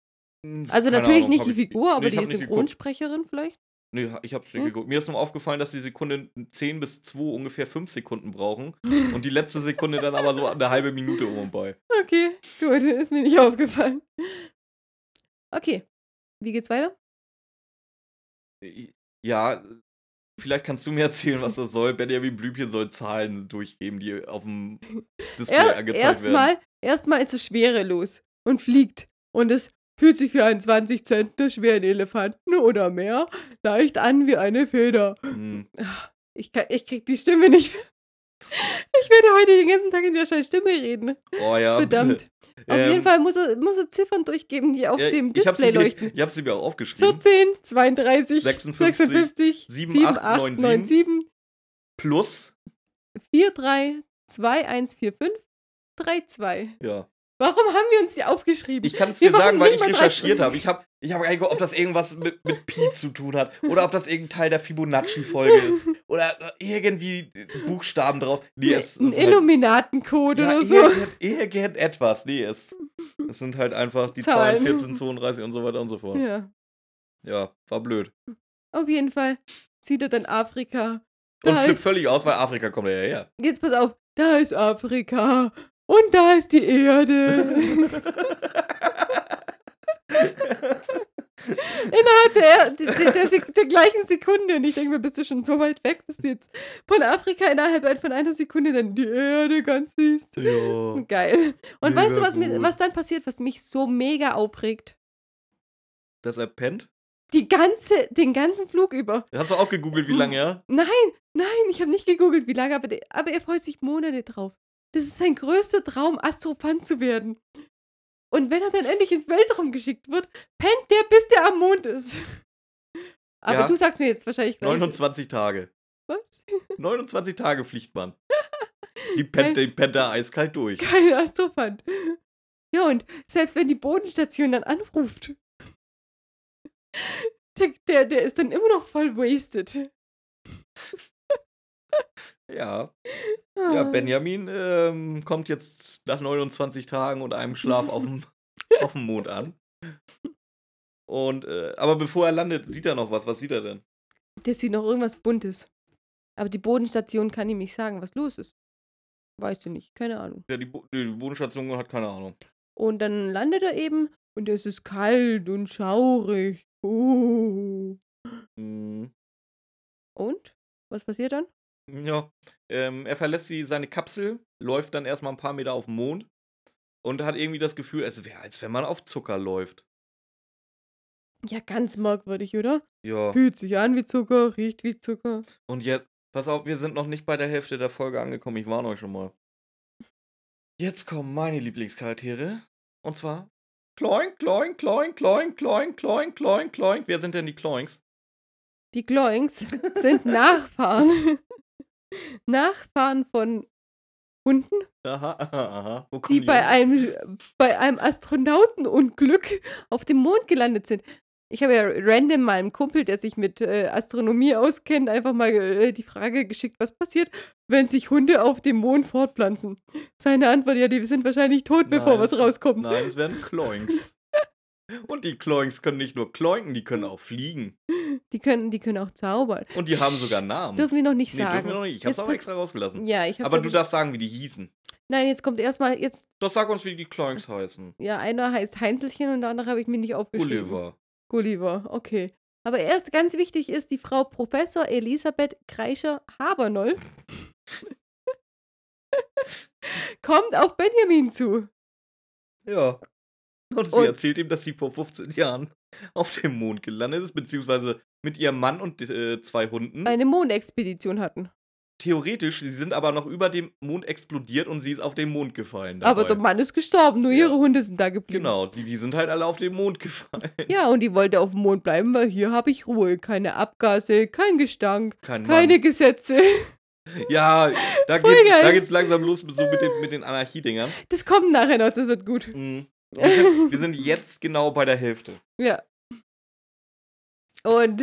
Hm, Also keine natürlich Ahnung, nicht die ich- Figur, aber nee, ich die. Synchronsprecherin vielleicht? Nee, ich hab's nicht Hm? geguckt. Mir ist nur aufgefallen, dass die Sekunde 10 bis 2 ungefähr 5 Sekunden brauchen. und die letzte Sekunde dann aber so eine halbe Minute um und bei. Okay, gut, ist mir nicht aufgefallen. Okay, wie geht's weiter? Ja, vielleicht kannst du mir erzählen, was das soll. Benjamin Blümchen soll Zahlen durchgeben, die auf dem Display Er, angezeigt werden. erstmal, erstmal ist es schwerelos und fliegt. Und es fühlt sich für einen 20 Zentner schweren Elefanten oder mehr leicht an wie eine Feder. Hm. Ich, kann, ich krieg die Stimme nicht. Ich werde heute den ganzen Tag in der scheiß Stimme reden. Oh ja. Verdammt. Auf Ähm, jeden Fall muss er, muss er Ziffern durchgeben, die auf ja, dem ich Display sie mir- leuchten. Ich habe sie mir auch aufgeschrieben. 14, 32, 56, 56, 78, 97, Plus. 43, 2145, 32. Ja. Warum haben wir uns die aufgeschrieben? Ich kann es Wir dir sagen, weil ich recherchiert habe. Ich habe ich hab geguckt, ob das irgendwas mit, mit Pi zu tun hat. Oder ob das irgendein Teil der Fibonacci-Folge ist. Oder äh, irgendwie Buchstaben draus. Nee, es Ein halt, Illuminatencode ja, oder so. irgend, irgendetwas. Nee, es, es sind halt einfach die Zahlen Zahlen. 14, 32 und so weiter und so fort. Ja, Ja. war blöd. Auf jeden Fall sieht er dann Afrika. Und Da flippt ist, völlig aus, weil Afrika kommt ja her. jetzt pass auf, da ist Afrika und da ist die Erde. Innerhalb der, der, der, der gleichen Sekunde. Und ich denke mir, bist du schon so weit weg, dass du jetzt von Afrika innerhalb von einer Sekunde dann die Erde ganz siehst. ja. Geil. Und weißt du, Mega was, mir, was dann passiert, was mich so mega aufregt? Dass er pennt? Die ganze, den ganzen Flug über. Hast du auch gegoogelt, wie lange er? Nein, nein, ich habe nicht gegoogelt, wie lange, aber, aber er freut sich Monate drauf. Das ist sein größter Traum, Astrophant zu werden. Und wenn er dann endlich ins Weltraum geschickt wird, pennt der, bis der am Mond ist. Aber Ja. du sagst mir jetzt wahrscheinlich gleich. 29 Tage. Was? 29 Tage fliegt man. Die pennt, die pennt da eiskalt durch. Kein Astrophant. Ja, und selbst wenn die Bodenstation dann anruft, der, der, der ist dann immer noch voll wasted. Ja. Ah. Ja, Benjamin ähm, kommt jetzt nach 29 Tagen und einem Schlaf auf dem, auf dem Mond an. Und, äh, aber bevor er landet, sieht er noch was. Was sieht er denn? Der sieht noch irgendwas Buntes. Aber die Bodenstation kann ihm nicht sagen, was los ist. Weißt du nicht, keine Ahnung. Ja, die, Bo die Bodenstation hat keine Ahnung. Und dann landet er eben und es ist kalt und schaurig. Uh. Mhm. Und? Was passiert dann? Ja. Ähm, er verlässt die, seine Kapsel, läuft dann erstmal ein paar Meter auf den Mond und hat irgendwie das Gefühl, als, wär, als wenn man auf Zucker läuft. Ja, ganz merkwürdig, oder? Ja. Fühlt sich an wie Zucker, riecht wie Zucker. Und jetzt, pass auf, wir sind noch nicht bei der Hälfte der Folge angekommen. Ich warne euch schon mal. Jetzt kommen meine Lieblingscharaktere. Und zwar Kloink, Kloink, Kloink, Kloink, Kloink, Kloink, Kloink, Kloink. Wer sind denn die Kloinks? Die Gloinks sind Nachfahren. Nachfahren von Hunden, Aha, aha, aha. Wo die bei einem, bei einem Astronautenunglück auf dem Mond gelandet sind. Ich habe ja random meinem Kumpel, der sich mit äh, Astronomie auskennt, einfach mal äh, die Frage geschickt, was passiert, wenn sich Hunde auf dem Mond fortpflanzen. Seine Antwort, ja, die sind wahrscheinlich tot, bevor Nein, was rauskommt. Nein, es werden Kloinks. Und die Kloinks können nicht nur kloinken, die können auch fliegen. Die können, die können auch zaubern. Und die haben sogar Namen. Dürfen wir noch nicht nee, sagen. dürfen wir noch nicht. Ich hab's Jetzt aber pass- extra rausgelassen. Ja, ich hab's Aber du darfst sagen, wie die hießen. Nein, jetzt kommt erstmal, jetzt, Doch sag uns, wie die Kloinks heißen. ja, einer heißt Heinzelchen und der andere habe ich mir nicht aufgeschrieben. Gulliver. Gulliver, okay. Aber erst ganz wichtig ist die Frau Professor Elisabeth Kreischer-Habernoll. kommt auf Benjamin zu. Ja. Und sie Und- erzählt ihm, dass sie vor 15 Jahren auf dem Mond gelandet ist, beziehungsweise mit ihrem Mann und äh, zwei Hunden. Eine Mondexpedition hatten. Theoretisch, sie sind aber noch über dem Mond explodiert und sie ist auf den Mond gefallen. Dabei. Aber der Mann ist gestorben, nur Ja. ihre Hunde sind da geblieben. Genau, die, die sind halt alle auf den Mond gefallen. Ja, und die wollte auf dem Mond bleiben, weil hier habe ich Ruhe. Keine Abgase, kein Gestank, Kein keine Mann. Gesetze. Ja, da Voll geht's, geil. da geht's langsam los mit, so mit den, mit den Anarchiedingern. Das kommt nachher noch, das wird gut. Mhm. Wir sind, wir sind jetzt genau bei der Hälfte. Ja. Und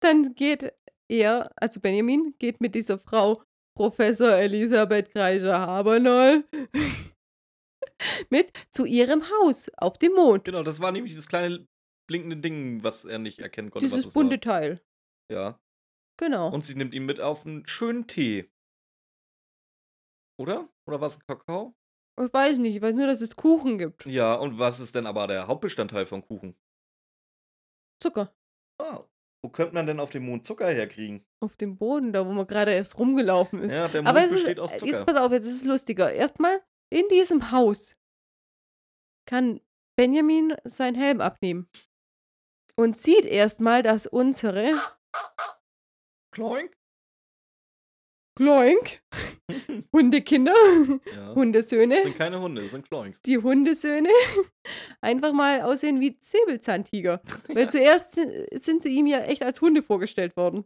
dann geht er, also Benjamin, geht mit dieser Frau Professor Elisabeth Kreischer-Habernoll mit zu ihrem Haus auf dem Mond. Genau, das war nämlich das kleine blinkende Ding, was er nicht erkennen konnte. was Dieses das bunte Teil. War. Ja. Genau. Und sie nimmt ihn mit auf einen schönen Tee. Oder? Oder war es ein Kakao? Ich weiß nicht, ich weiß nur, dass es Kuchen gibt. Ja, und was ist denn aber der Hauptbestandteil von Kuchen? Zucker. Ah, wo könnte man denn auf dem Mond Zucker herkriegen? Auf dem Boden, da wo man gerade erst rumgelaufen ist. Ja, der Mond Aber es ist, besteht aus äh, Zucker. jetzt pass auf, jetzt ist es lustiger. Erstmal, in diesem Haus kann Benjamin seinen Helm abnehmen. Und sieht erstmal, dass unsere Kloink? Kloink, Hundekinder, Ja. Hundesöhne, Das sind keine Hunde, das sind Kloinks. die Hundesöhne einfach mal aussehen wie Säbelzahntiger. Weil zuerst si- sind sie ihm ja echt als Hunde vorgestellt worden.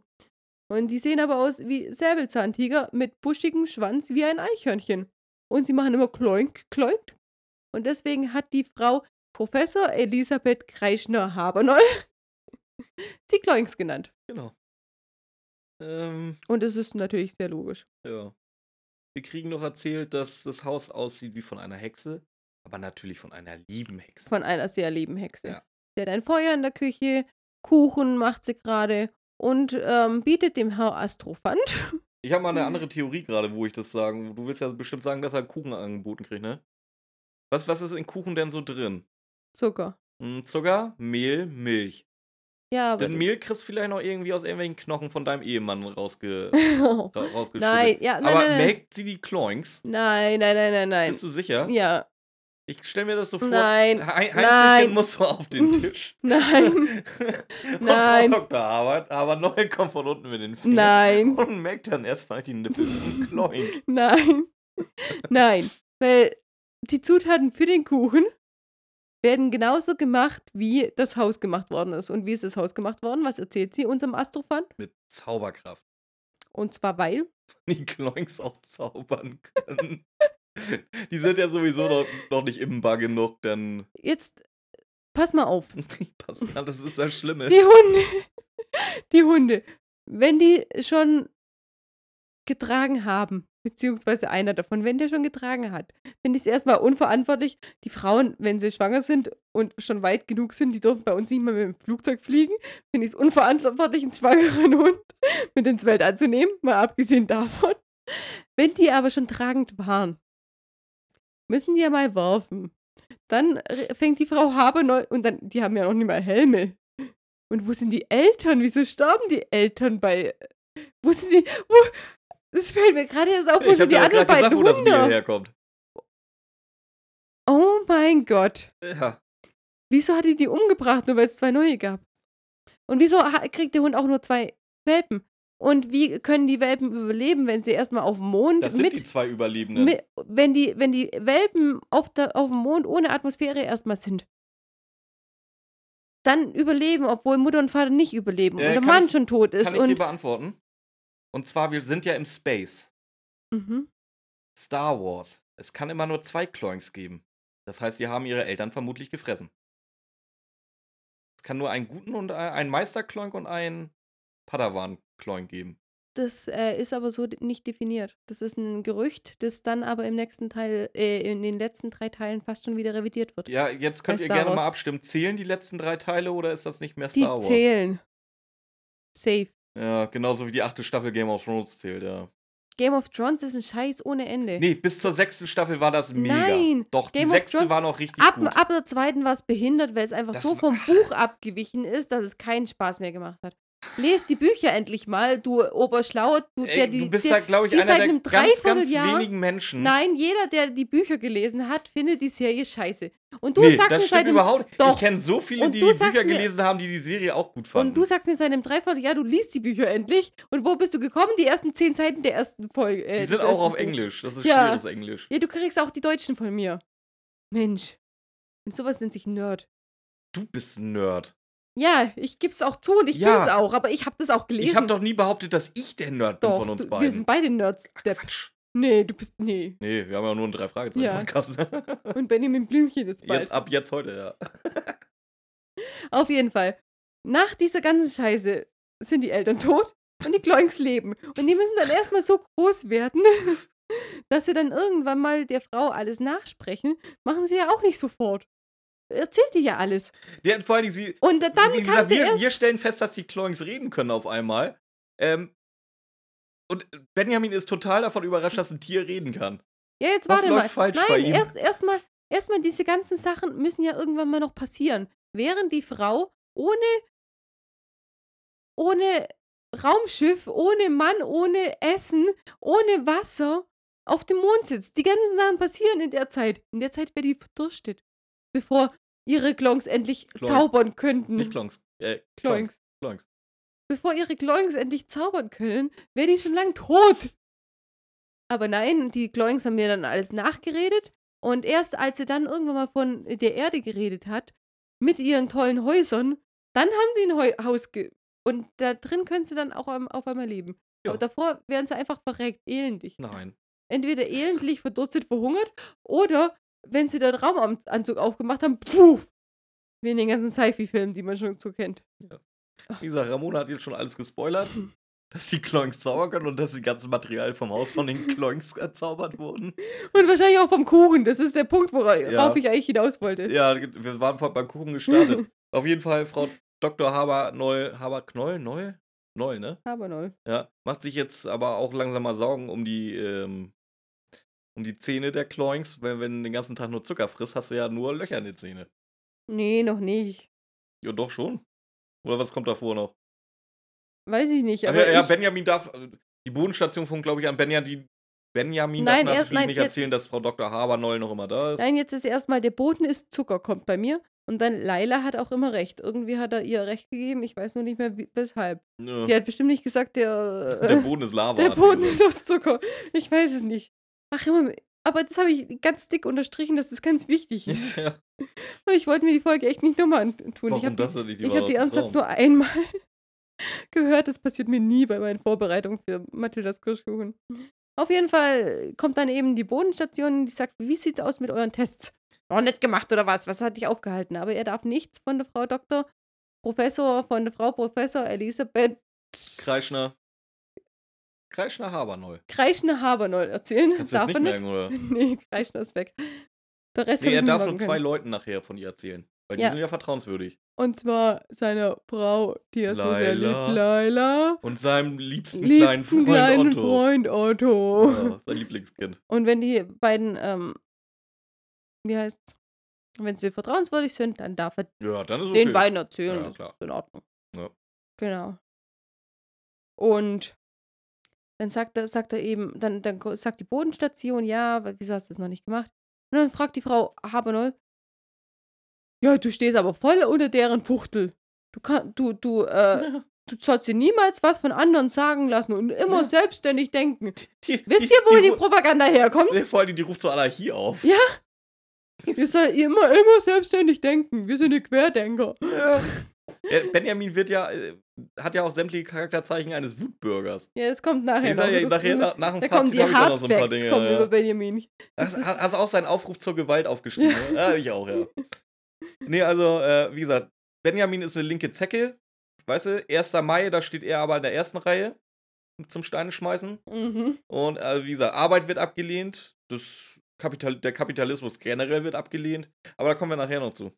Und die sehen aber aus wie Säbelzahntiger mit buschigem Schwanz wie ein Eichhörnchen. Und sie machen immer Kloink, Kloink. Und deswegen hat die Frau Professor Elisabeth Kreischner-Habernoll sie Kloinks genannt. Genau. Ähm, Und es ist natürlich sehr logisch. ja. Wir kriegen noch erzählt, dass das Haus aussieht wie von einer Hexe, aber natürlich von einer lieben Hexe. Von einer sehr lieben Hexe. Ja. Sie hat ein Feuer in der Küche, Kuchen macht sie gerade und ähm, bietet dem Herr Astrophant Ich habe mal eine andere Theorie gerade, wo ich das sagen. Du willst ja bestimmt sagen, dass er Kuchen angeboten kriegt, ne? Was, was ist in Kuchen denn so drin? Zucker. Hm, Zucker, Mehl, Milch. Ja, aber. Den Mehl kriegst du vielleicht noch irgendwie aus irgendwelchen Knochen von deinem Ehemann rausge nein, ja, nein, Aber nein, nein. melkt sie die Kloinks? Nein, nein, nein, nein, nein. Bist du sicher? Ja. Ich stelle mir das so vor. Nein, Hei- nein. Muss so auf den Tisch. Nein, und Nein. Frau Dr. Arbeit, aber neu kommt von unten mit den Fingern. nein, Und merkt dann erstmal die Nippel und kloink. nein, nein. Weil die Zutaten für den Kuchen werden genauso gemacht, wie das Haus gemacht worden ist. Und wie ist das Haus gemacht worden? Was erzählt sie unserem Astrophan? Mit Zauberkraft. Und zwar weil Die Kloinks auch zaubern können. Die sind ja sowieso noch, noch nicht imbar genug, dann. jetzt pass mal auf. Pass mal, das ist das Schlimme. Die Hunde, die Hunde, wenn die schon getragen haben, beziehungsweise einer davon, wenn der schon getragen hat, finde ich es erstmal unverantwortlich. Die Frauen, wenn sie schwanger sind und schon weit genug sind, die dürfen bei uns nicht mehr mit dem Flugzeug fliegen, finde ich es unverantwortlich, einen schwangeren Hund mit ins Weltall zu nehmen, mal abgesehen davon. Wenn die aber schon tragend waren, müssen die ja mal werfen. Dann fängt die Frau Haber neu, und dann, die haben ja noch nicht mal Helme. Und wo sind die Eltern? Wieso sterben die Eltern bei. Wo sind die. Wo, das fällt mir gerade erst auf, wo sind die dir anderen gerade gesagt, beiden wo das Bier Hunde? herkommt. Oh mein Gott. Ja. Wieso hat die die umgebracht, nur weil es zwei neue gab? Und wieso kriegt der Hund auch nur zwei Welpen? Und wie können die Welpen überleben, wenn sie erstmal auf dem Mond Das sind mit, die zwei Überlebenden. mit wenn die wenn die Welpen auf der auf dem Mond ohne Atmosphäre erstmal sind? Dann überleben, obwohl Mutter und Vater nicht überleben Äh, und der Mann ich- schon tot ist Kann ich dir und beantworten? Und zwar, wir sind ja im Space. mhm. Star Wars. Es kann immer nur zwei Kloinks geben. Das heißt, die haben ihre Eltern vermutlich gefressen. Es kann nur einen guten und äh, einen Meister-Kloink und einen Padawan-Kloink geben. Das äh, ist aber so nicht definiert. Das ist ein Gerücht, das dann aber im nächsten Teil, äh, in den letzten drei Teilen fast schon wieder revidiert wird. Ja, jetzt könnt ihr Star gerne mal Wars. abstimmen. Zählen die letzten drei Teile oder ist das nicht mehr Die Star Wars? zählen. Safe. Ja, genauso wie die achte Staffel Game of Thrones zählt, ja. Game of Thrones ist ein Scheiß ohne Ende. Nee, bis zur sechsten Staffel war das mega. Nein, Doch, Game die sechste Thrones- war noch richtig Ab, gut. ab der zweiten war es behindert, weil es einfach Das so vom Buch abgewichen ist, dass es keinen Spaß mehr gemacht hat. Lest die Bücher endlich mal, du Oberschlauer, du, der Ey, du bist der, halt, glaube ich, einer der ganz, ganz wenigen Menschen. Nein, jeder, der die Bücher gelesen hat, findet die Serie scheiße. Und du nee, sagst das mir stimmt überhaupt. Doch. Ich kenne so viele, die die Bücher mir- gelesen haben, die die Serie auch gut fanden. Und du sagst mir seit einem Dreivierteljahr, du liest die Bücher endlich. Und wo bist du gekommen? Die ersten zehn Seiten der ersten Folge. Äh, die sind auch auf. Englisch. Das ist Ja. schweres Englisch. Ja, du kriegst auch die Deutschen von mir. Mensch. Und sowas nennt sich Nerd. Du bist ein Nerd. Ja, ich geb's auch zu und ich Ja. bin's auch, aber ich hab das auch gelesen. Ich habe doch nie behauptet, dass ich der Nerd bin Doch, von uns du, beiden. Wir sind beide Nerds. Ach. Quatsch. Nee, du bist. Nee. Nee, wir haben ja nur einen Ja. Drei-Fragezeichen-Podcast. Und Benjamin Blümchen jetzt bald. jetzt, ab jetzt heute, ja. Auf jeden Fall. Nach dieser ganzen Scheiße sind die Eltern tot und die Kloinks leben. Und die müssen dann erstmal so groß werden, dass sie dann irgendwann mal der Frau alles nachsprechen. Machen sie ja auch nicht sofort. Erzählt die ja alles. ja vor allen Dingen, sie, Und dann wie kann gesagt, sie wir, erst. wir stellen fest, dass die Kloings reden können auf einmal. Ähm, und Benjamin ist total davon überrascht, dass ein Tier reden kann. Ja, jetzt Was warte läuft mal. falsch Nein, bei ihm? erst erstmal erstmal diese ganzen Sachen müssen ja irgendwann mal noch passieren. Während die Frau ohne ohne Raumschiff, ohne Mann, ohne Essen, ohne Wasser auf dem Mond sitzt. Die ganzen Sachen passieren in der Zeit. In der Zeit wäre die verdurstet, bevor ihre Klonks endlich Kloink. zaubern könnten. Nicht Klonks. Äh, Kloinks. Kloinks. Bevor ihre Kloinks endlich zaubern können, wäre die schon lang tot. Aber nein, die Kloinks haben mir dann alles nachgeredet. Und erst als sie dann irgendwann mal von der Erde geredet hat, mit ihren tollen Häusern, dann haben sie ein Heu Haus ge Und da drin können sie dann auch auf einmal leben. Ja. Aber davor wären sie einfach verreckt, elendig. Nein. Entweder elendlich, verdurstet, verhungert oder wenn sie den Raumanzug aufgemacht haben, puff! Wie in den ganzen Sci-Fi-Filmen, die man schon so kennt. Wie gesagt, Ramona hat jetzt schon alles gespoilert, dass die Kloinks zaubern können und dass die ganzen Material vom Haus von den Kloinks erzaubert wurden. Und wahrscheinlich auch vom Kuchen. Das ist der Punkt, worauf Ja. ich eigentlich hinaus wollte. Ja, wir waren vor- beim Kuchen gestartet. Auf jeden Fall, Frau Dr. Haber Noll, Haber Knoll, Noll? Noll, ne? Aber neu. Ja, macht sich jetzt aber auch langsam mal Sorgen um die, ähm, um die Zähne der Kloinks. Wenn, wenn du den ganzen Tag nur Zucker frisst, hast du ja nur Löcher in den Zähnen. Nee, noch nicht. Ja, doch schon. Oder was kommt davor noch? Weiß ich nicht. Aber ja, ja, Benjamin darf. äh, Die Bodenstation funkt, glaube ich, an Benjamin, Benjamin Nein, darf erst- natürlich nein, nicht jetzt- erzählen, dass Frau Dr. Habernoll noch immer da ist. Nein, jetzt ist erstmal der Boden ist Zucker, kommt bei mir. Und dann Laila hat auch immer recht. Irgendwie hat er ihr recht gegeben. Ich weiß nur nicht mehr, wie, weshalb. Ja. Die hat bestimmt nicht gesagt, der, Der äh, Boden ist Lava. der Boden ist aus Zucker. Ich weiß es nicht. Ach, immer. Aber das habe ich ganz dick unterstrichen, dass das ganz wichtig ist. ja. Ich wollte mir die Folge echt nicht nochmal antun. ich Warum habe das die, nicht? ich hab die ernsthaft nur einmal gehört. Das passiert mir nie bei meinen Vorbereitungen für Mathildas Kirschkuchen. Auf jeden Fall kommt dann eben die Bodenstation, die sagt, wie sieht's aus mit euren Tests? Noch nicht gemacht oder was? Was hat dich aufgehalten? Aber er darf nichts von der Frau Doktor, Professor, von der Frau Professor Elisabeth Kreischner. Kreischner Habernoll. Kreischner Habernoll erzählen. Kannst du das darf nicht er merken, oder? Nee, Kreischner ist weg. Der Rest Nee, er darf nur können. zwei Leuten nachher von ihr erzählen. Weil die Ja. sind ja vertrauenswürdig. Und zwar seiner Frau, die er so sehr Laila. liebt, Laila. Und seinem liebsten kleinen Liebsten Freund kleinen Otto. Freund Otto. Ja, sein Lieblingskind. Und wenn die beiden, ähm, wie heißt wenn sie vertrauenswürdig sind, dann darf er Ja, dann ist okay. den beiden erzählen. Ja, das ist in Ordnung. Ja. Genau. Und dann sagt er, sagt er eben, dann, dann ko- sagt die Bodenstation, ja, wa- wieso hast du das noch nicht gemacht? Und dann fragt die Frau Habernoll, ja, du stehst aber voll unter deren Fuchtel. Du kann, du, du, äh, du sollst dir niemals was von anderen sagen lassen und immer Ja. selbstständig denken. Die, Wisst ihr, wo die, ru- Propaganda herkommt? Nee, vor allem, die ruft zur Anarchie auf. Ja. Wir sollen immer, immer selbstständig denken. Wir sind die Querdenker. Ja. Ja, Benjamin wird ja, äh, hat ja auch sämtliche Charakterzeichen eines Wutbürgers. Ja, das kommt nachher sag ja, noch. Das- nachher, nach, nach dem da Fazit habe ich da noch so ein paar Dinge. kommen Ja. über Benjamin. Hast, Das hast du auch seinen Aufruf zur Gewalt aufgeschrieben? ne? ja, ich auch, ja. Nee, also, äh, wie gesagt, Benjamin ist eine linke Zecke. Weißt du, 1. Mai, da steht er aber in der ersten Reihe zum Steine schmeißen. Mhm. Und äh, wie gesagt, Arbeit wird abgelehnt. Das Kapital der Kapitalismus generell wird abgelehnt. Aber da kommen wir nachher noch zu.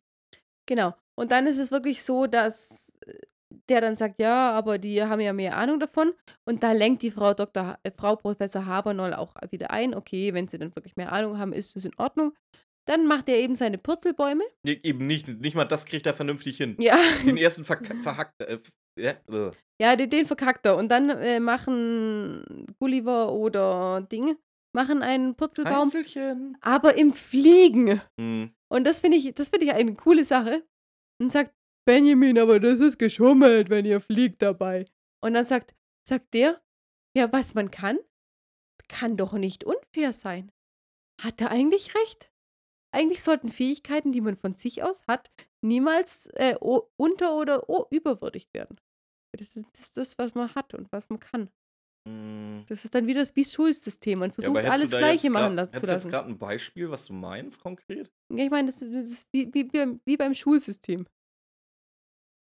Genau. Und dann ist es wirklich so, dass äh, der dann sagt, ja, aber die haben ja mehr Ahnung davon. Und da lenkt die Frau Dr. Ha- äh, Frau Professor Habernoll auch wieder ein, okay, wenn sie dann wirklich mehr Ahnung haben, ist das in Ordnung. Dann macht er eben seine Purzelbäume. Nee, eben nicht, nicht mal das kriegt er vernünftig hin. Ja. Den ersten verhackt. Äh, f- ja, äh. Ja, den, den verkackt er. Und dann äh, machen Gulliver oder Ding, machen einen Purzelbaum, Einzelchen. aber im Fliegen. Hm. Und das finde ich, das finde ich eine coole Sache. Und sagt Benjamin, aber das ist geschummelt, wenn ihr fliegt dabei. Und dann sagt, sagt der, ja, was man kann, kann doch nicht unfair sein. Hat er eigentlich recht? Eigentlich sollten Fähigkeiten, die man von sich aus hat, niemals äh, unter- oder überwürdigt werden. Das ist das, was man hat und was man kann. Hm. Das ist dann wieder das wie Schulsystem. Man Ja, versucht hättest alles du Gleiche machen grad- lassen, zu Hättest du jetzt lassen. gerade ein Beispiel, was du meinst konkret? Ja, ich meine, das, das ist wie, wie, wie, wie beim Schulsystem.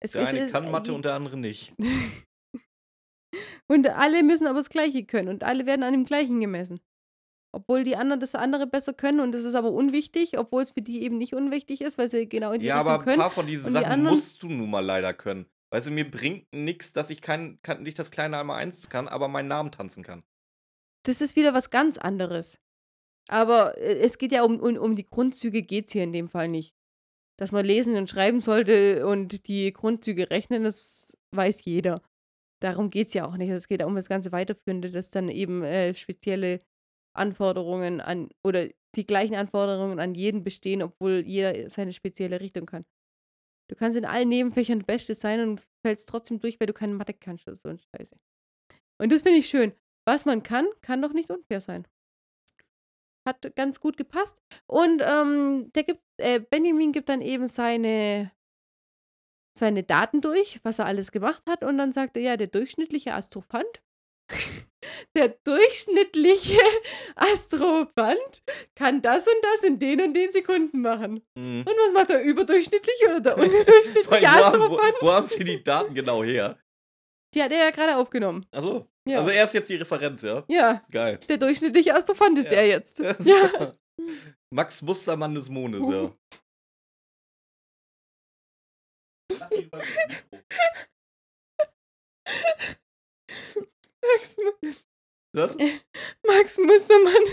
Es, Der es eine ist, kann Mathe und der andere nicht. und alle müssen aber das Gleiche können und alle werden an dem Gleichen gemessen. Obwohl die anderen das andere besser können und das ist aber unwichtig, obwohl es für die eben nicht unwichtig ist, weil sie genau in die Ja, Richtung aber ein können. paar von diesen die Sachen anderen- musst du nun mal leider können. Weißt du, mir bringt nichts, dass ich kein, kann, nicht das kleine einmal eins kann, aber meinen Namen tanzen kann. Das ist wieder was ganz anderes. Aber äh, es geht ja um, um, um die Grundzüge, geht es hier in dem Fall nicht. Dass man lesen und schreiben sollte und die Grundzüge rechnen, das weiß jeder. Darum geht es ja auch nicht. Es geht ja um das ganze Weiterführende, dass dann eben äh, spezielle Anforderungen an oder die gleichen Anforderungen an jeden bestehen, obwohl jeder seine spezielle Richtung kann. Du kannst in allen Nebenfächern das Beste sein und fällst trotzdem durch, weil du keine Mathe kannst oder so ein Scheiße. Und das finde ich schön. Was man kann, kann doch nicht unfair sein. Hat ganz gut gepasst. Und ähm, der gibt, äh, Benjamin gibt dann eben seine, seine Daten durch, was er alles gemacht hat. Und dann sagt er, ja, der durchschnittliche Astrophant, der durchschnittliche Astrophant kann das und das in den und den Sekunden machen. Mhm. Und was macht der überdurchschnittliche oder der unterdurchschnittliche wo, haben- wo, Astrophant? wo haben sie die Daten genau her? Die hat er ja gerade aufgenommen. Achso. Ja. Also er ist jetzt die Referenz, ja? ja, Geil. der durchschnittliche Astrophant ist Ja. der jetzt. Ja. Max Mustermann des Mondes, ja. Max, Das? Max Mustermann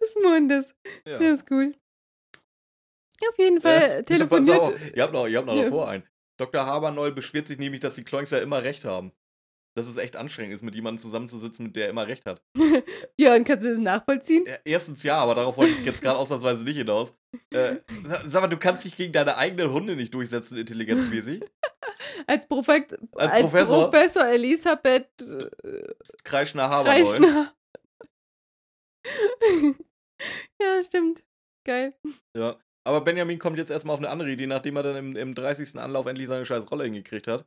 des Mondes. Ja. Der ist cool. Auf jeden Fall Ja, telefoniert. Ihr habt noch, ihr habt noch Ja. davor einen. Dr. Habernoll beschwert sich nämlich, dass die Kloings ja immer recht haben. dass es echt anstrengend ist, mit jemandem zusammenzusitzen, mit der immer recht hat. Björn, kannst du das nachvollziehen? Ja, Erstens ja, aber darauf wollte ich jetzt gerade ausnahmsweise nicht hinaus. Äh, sa- sag mal, du kannst dich gegen deine eigenen Hunde nicht durchsetzen, intelligenzmäßig. Als, Profekt, Als als, Professor? Professor Elisabeth äh, Kreischner Haberneul. Ja, stimmt. Geil. Ja. Aber Benjamin kommt jetzt erstmal auf eine andere Idee, nachdem er dann im, im 30. Anlauf endlich seine scheiß Rolle hingekriegt hat.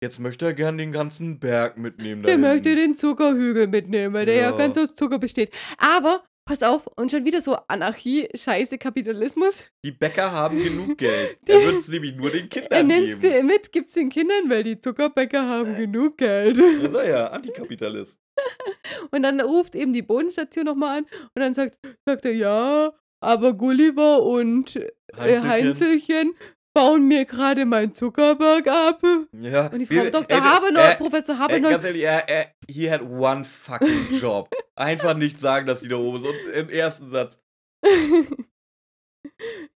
Jetzt möchte er gern den ganzen Berg mitnehmen. Der möchte hinten. den Zuckerhügel mitnehmen, weil der ja. Ja. ganz aus Zucker besteht. Aber, pass auf, und schon wieder so Anarchie, Scheiße, Kapitalismus. Die Bäcker haben genug Geld. Er wird es nämlich nur den Er Kindern nimmt's geben. dir mit, gibt's den Kindern, weil die Zuckerbäcker haben genug Geld. Das ist er ja, Antikapitalist. Und dann ruft eben die Bodenstation nochmal an und dann sagt, sagt er, ja, aber Gulliver und äh, Heinzelchen. Heinzelchen bauen mir gerade meinen Zuckerberg ab. Ja. Und die Wie- Frau Dr. äh, Professor Habenau, ganz ehrlich, er, er, he had one fucking job. Einfach nicht sagen, dass sie da oben ist. Und im ersten Satz,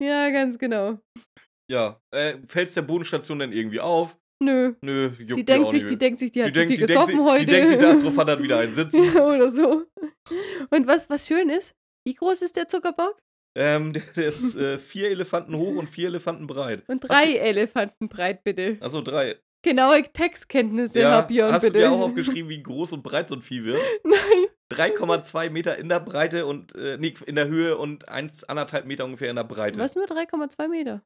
ja, ganz genau. ja, äh, fällt's der Bodenstation denn irgendwie auf? Nö. Nö, juckt Die denkt sich, die denkt sich, die hat die zu viel gesoffen sich, heute. die denkt sich, der Astrophant hat wieder einen Sitzen. ja, oder so. Und was, was schön ist, wie groß ist der Zuckerberg? Ähm, der, der ist äh, vier Elefanten hoch und vier Elefanten breit. Und Hast drei Elefanten breit, bitte. Achso, drei. Genaue Textkenntnisse, Ja, Herr Björn, hast bitte. du dir auch aufgeschrieben, wie groß und breit so ein Vieh wird? Nein. 3,2 Meter in der Breite und, äh, nee, in der Höhe und 1,5 Meter ungefähr in der Breite. Was nur 3,2 Meter?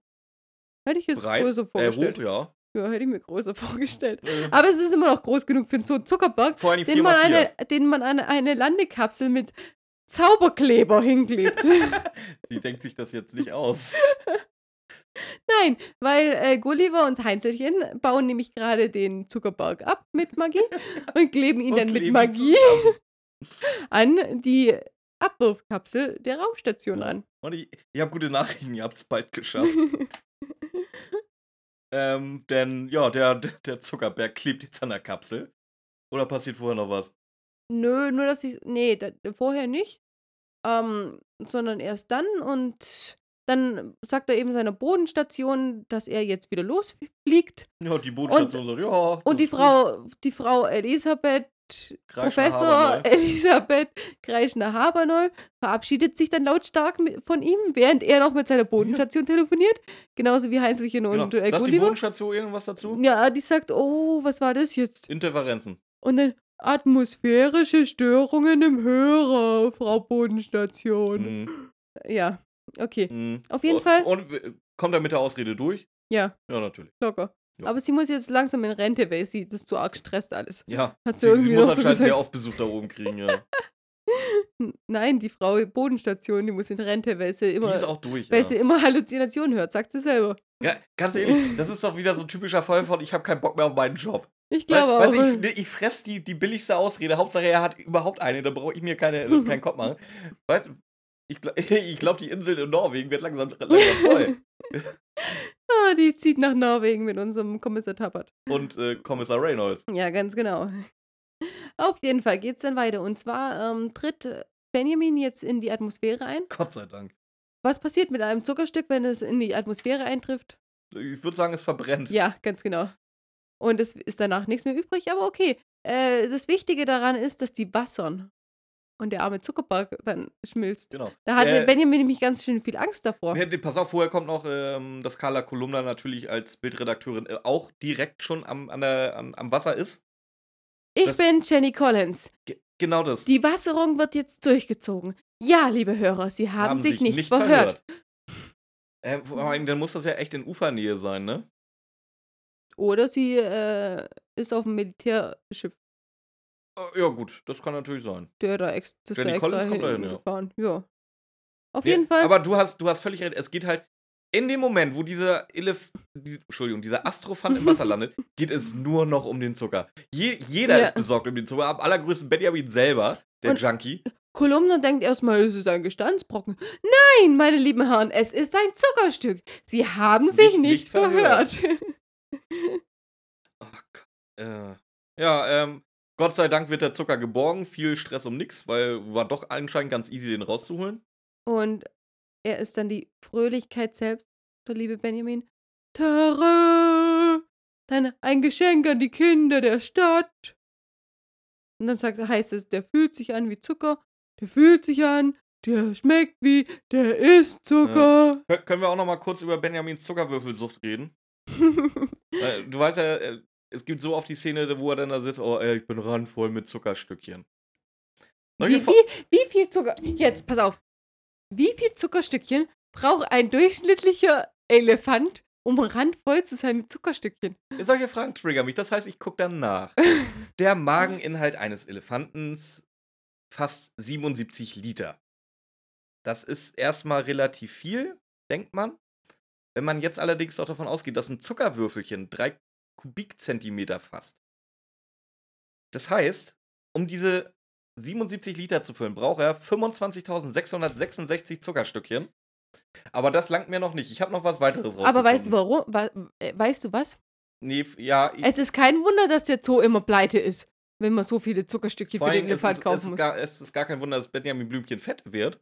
Hätte ich jetzt Breit? größer Äh, vorgestellt. hoch, ja. ja, hätte ich mir größer vorgestellt. Äh, Aber es ist immer noch groß genug für so einen Zuckerberg, vor allem den 4 man, mal 4. eine, den man an eine Landekapsel mit Zauberkleber hinklebt. Sie denkt sich das jetzt nicht aus. Nein, weil äh, Gulliver und Heinzelchen bauen nämlich gerade den Zuckerberg ab mit Magie und kleben ihn Und dann mit Magie zusammen. an die Abwurfkapsel der Raumstation Ja. an. Und ich, ich habe gute Nachrichten, ihr habt es bald geschafft. ähm, denn, ja, der, der Zuckerberg klebt jetzt an der Kapsel. Oder passiert vorher noch was? Nö, nur dass ich. Nee, da, vorher nicht. Ähm, sondern erst dann und dann sagt er eben seiner Bodenstation, dass er jetzt wieder losfliegt. Ja, die Bodenstation sagt, ja. Und die gut. Frau, die Frau Elisabeth, Kreischner Professor Haberneul. Elisabeth Kreischner Haberneul verabschiedet sich dann lautstark von ihm, während er noch mit seiner Bodenstation telefoniert. Genauso wie Heinzelchen Genau. und äh, Sagt die Gulliver. Bodenstation irgendwas dazu? Ja, die sagt, oh, was war das jetzt? Interferenzen. Und dann atmosphärische Störungen im Hörer, Frau Bodenstation. Mhm. Ja, okay. Mhm. Auf jeden und, Fall. Und kommt er mit der Ausrede durch? Ja, Ja, natürlich. locker. Ja. Aber sie muss jetzt langsam in Rente, weil sie das zu arg stresst alles. Ja. Hat sie Sie, sie muss noch so anscheinend sehr oft Besuch da oben kriegen, ja. Nein, die Frau Bodenstation, die muss in Rente, weil sie Die immer, ist auch durch, weil ja. sie immer Halluzinationen hört, sagt sie selber. ja. Ganz ehrlich, das ist doch wieder so ein typischer Fall von, ich habe keinen Bock mehr auf meinen Job. Ich glaube auch. ich, ich fress die, die billigste Ausrede. Hauptsache, er hat überhaupt eine. Da brauche ich mir keine, keinen Kopf machen. Weißt ich, ich glaube, die Insel in Norwegen wird langsam, langsam voll. ah, die zieht nach Norwegen mit unserem Kommissar Tappert. Und äh, Kommissar Reynolds. Ja, ganz genau. Auf jeden Fall geht's dann weiter. Und zwar ähm, tritt Benjamin jetzt in die Atmosphäre ein. Gott sei Dank. Was passiert mit einem Zuckerstück, wenn es in die Atmosphäre eintrifft? Ich würde sagen, es verbrennt. Ja, ganz genau. Und es ist danach nichts mehr übrig, aber okay. Äh, das Wichtige daran ist, dass die wassern. Und der arme Zuckerberg dann schmilzt. Genau. Da hatte Äh, Benjamin nämlich ganz schön viel Angst davor. Nee, pass auf, vorher kommt noch, ähm, dass Carla Kolumna natürlich als Bildredakteurin äh, auch direkt schon am, an der, am, am Wasser ist. Ich das- bin Jenny Collins. Ge genau das. Die Wasserung wird jetzt durchgezogen. Ja, liebe Hörer, Sie haben, sich, nicht, verhört. Äh, vor allem, dann muss das ja echt in Ufernähe sein, ne? Oder sie äh, ist auf dem Militärschiff, Äh, Ja, gut, das kann natürlich sein. der da ex das Jenny da extra Collins kommt dahin, ja. Ja. Auf Nee, jeden Fall. Aber du hast, du hast völlig recht. Es geht halt in dem Moment, wo dieser Elef, die, Entschuldigung, dieser Astrophant im Wasser landet, geht es nur noch um den Zucker. Je, jeder Ja. ist besorgt um den Zucker. Am allergrößten Benjamin selber, der Und- Junkie. Kolumna denkt erstmal, es ist ein Gesteinsbrocken. Nein, meine lieben Herren, es ist ein Zuckerstück. Sie haben sich Nicht- nicht, nicht verhört. Oh Gott. Äh, ja, ähm, Gott sei Dank wird der Zucker geborgen. Viel Stress um nix, weil war doch anscheinend ganz easy, den rauszuholen. Und er ist dann die Fröhlichkeit selbst, der liebe Benjamin. Tara! Dann ein Geschenk an die Kinder der Stadt. Und dann sagt, heißt es, der fühlt sich an wie Zucker, der fühlt sich an, der schmeckt wie, der ist Zucker. Kön- Können wir auch noch mal kurz über Benjamins Zuckerwürfelsucht reden? Du weißt ja, äh, es gibt so oft die Szene, wo er dann da sitzt, oh ey, ich bin randvoll mit Zuckerstückchen. Wie, wie, wie viel Zucker, jetzt, pass auf, wie viel Zuckerstückchen braucht ein durchschnittlicher Elefant, um randvoll zu sein mit Zuckerstückchen? Solche Fragen triggern mich. Das heißt, ich gucke dann nach. Der Mageninhalt eines Elefantens fast 77 Liter. Das ist erstmal relativ viel, denkt man. Wenn man jetzt allerdings auch davon ausgeht, dass ein Zuckerwürfelchen drei Kubikzentimeter fasst. Das heißt, um diese 77 Liter zu füllen, braucht er 25.666 Zuckerstückchen. Aber das langt mir noch nicht. Ich habe noch was weiteres rausgefunden. Aber weißt du warum? Wa- äh, weißt du was? Nee, ja, Es ist kein Wunder, dass der Zoo immer pleite ist, wenn man so viele Zuckerstückchen für den es Elefant es, kaufen ist muss. gar, es ist gar kein Wunder, dass Benjamin Blümchen fett wird,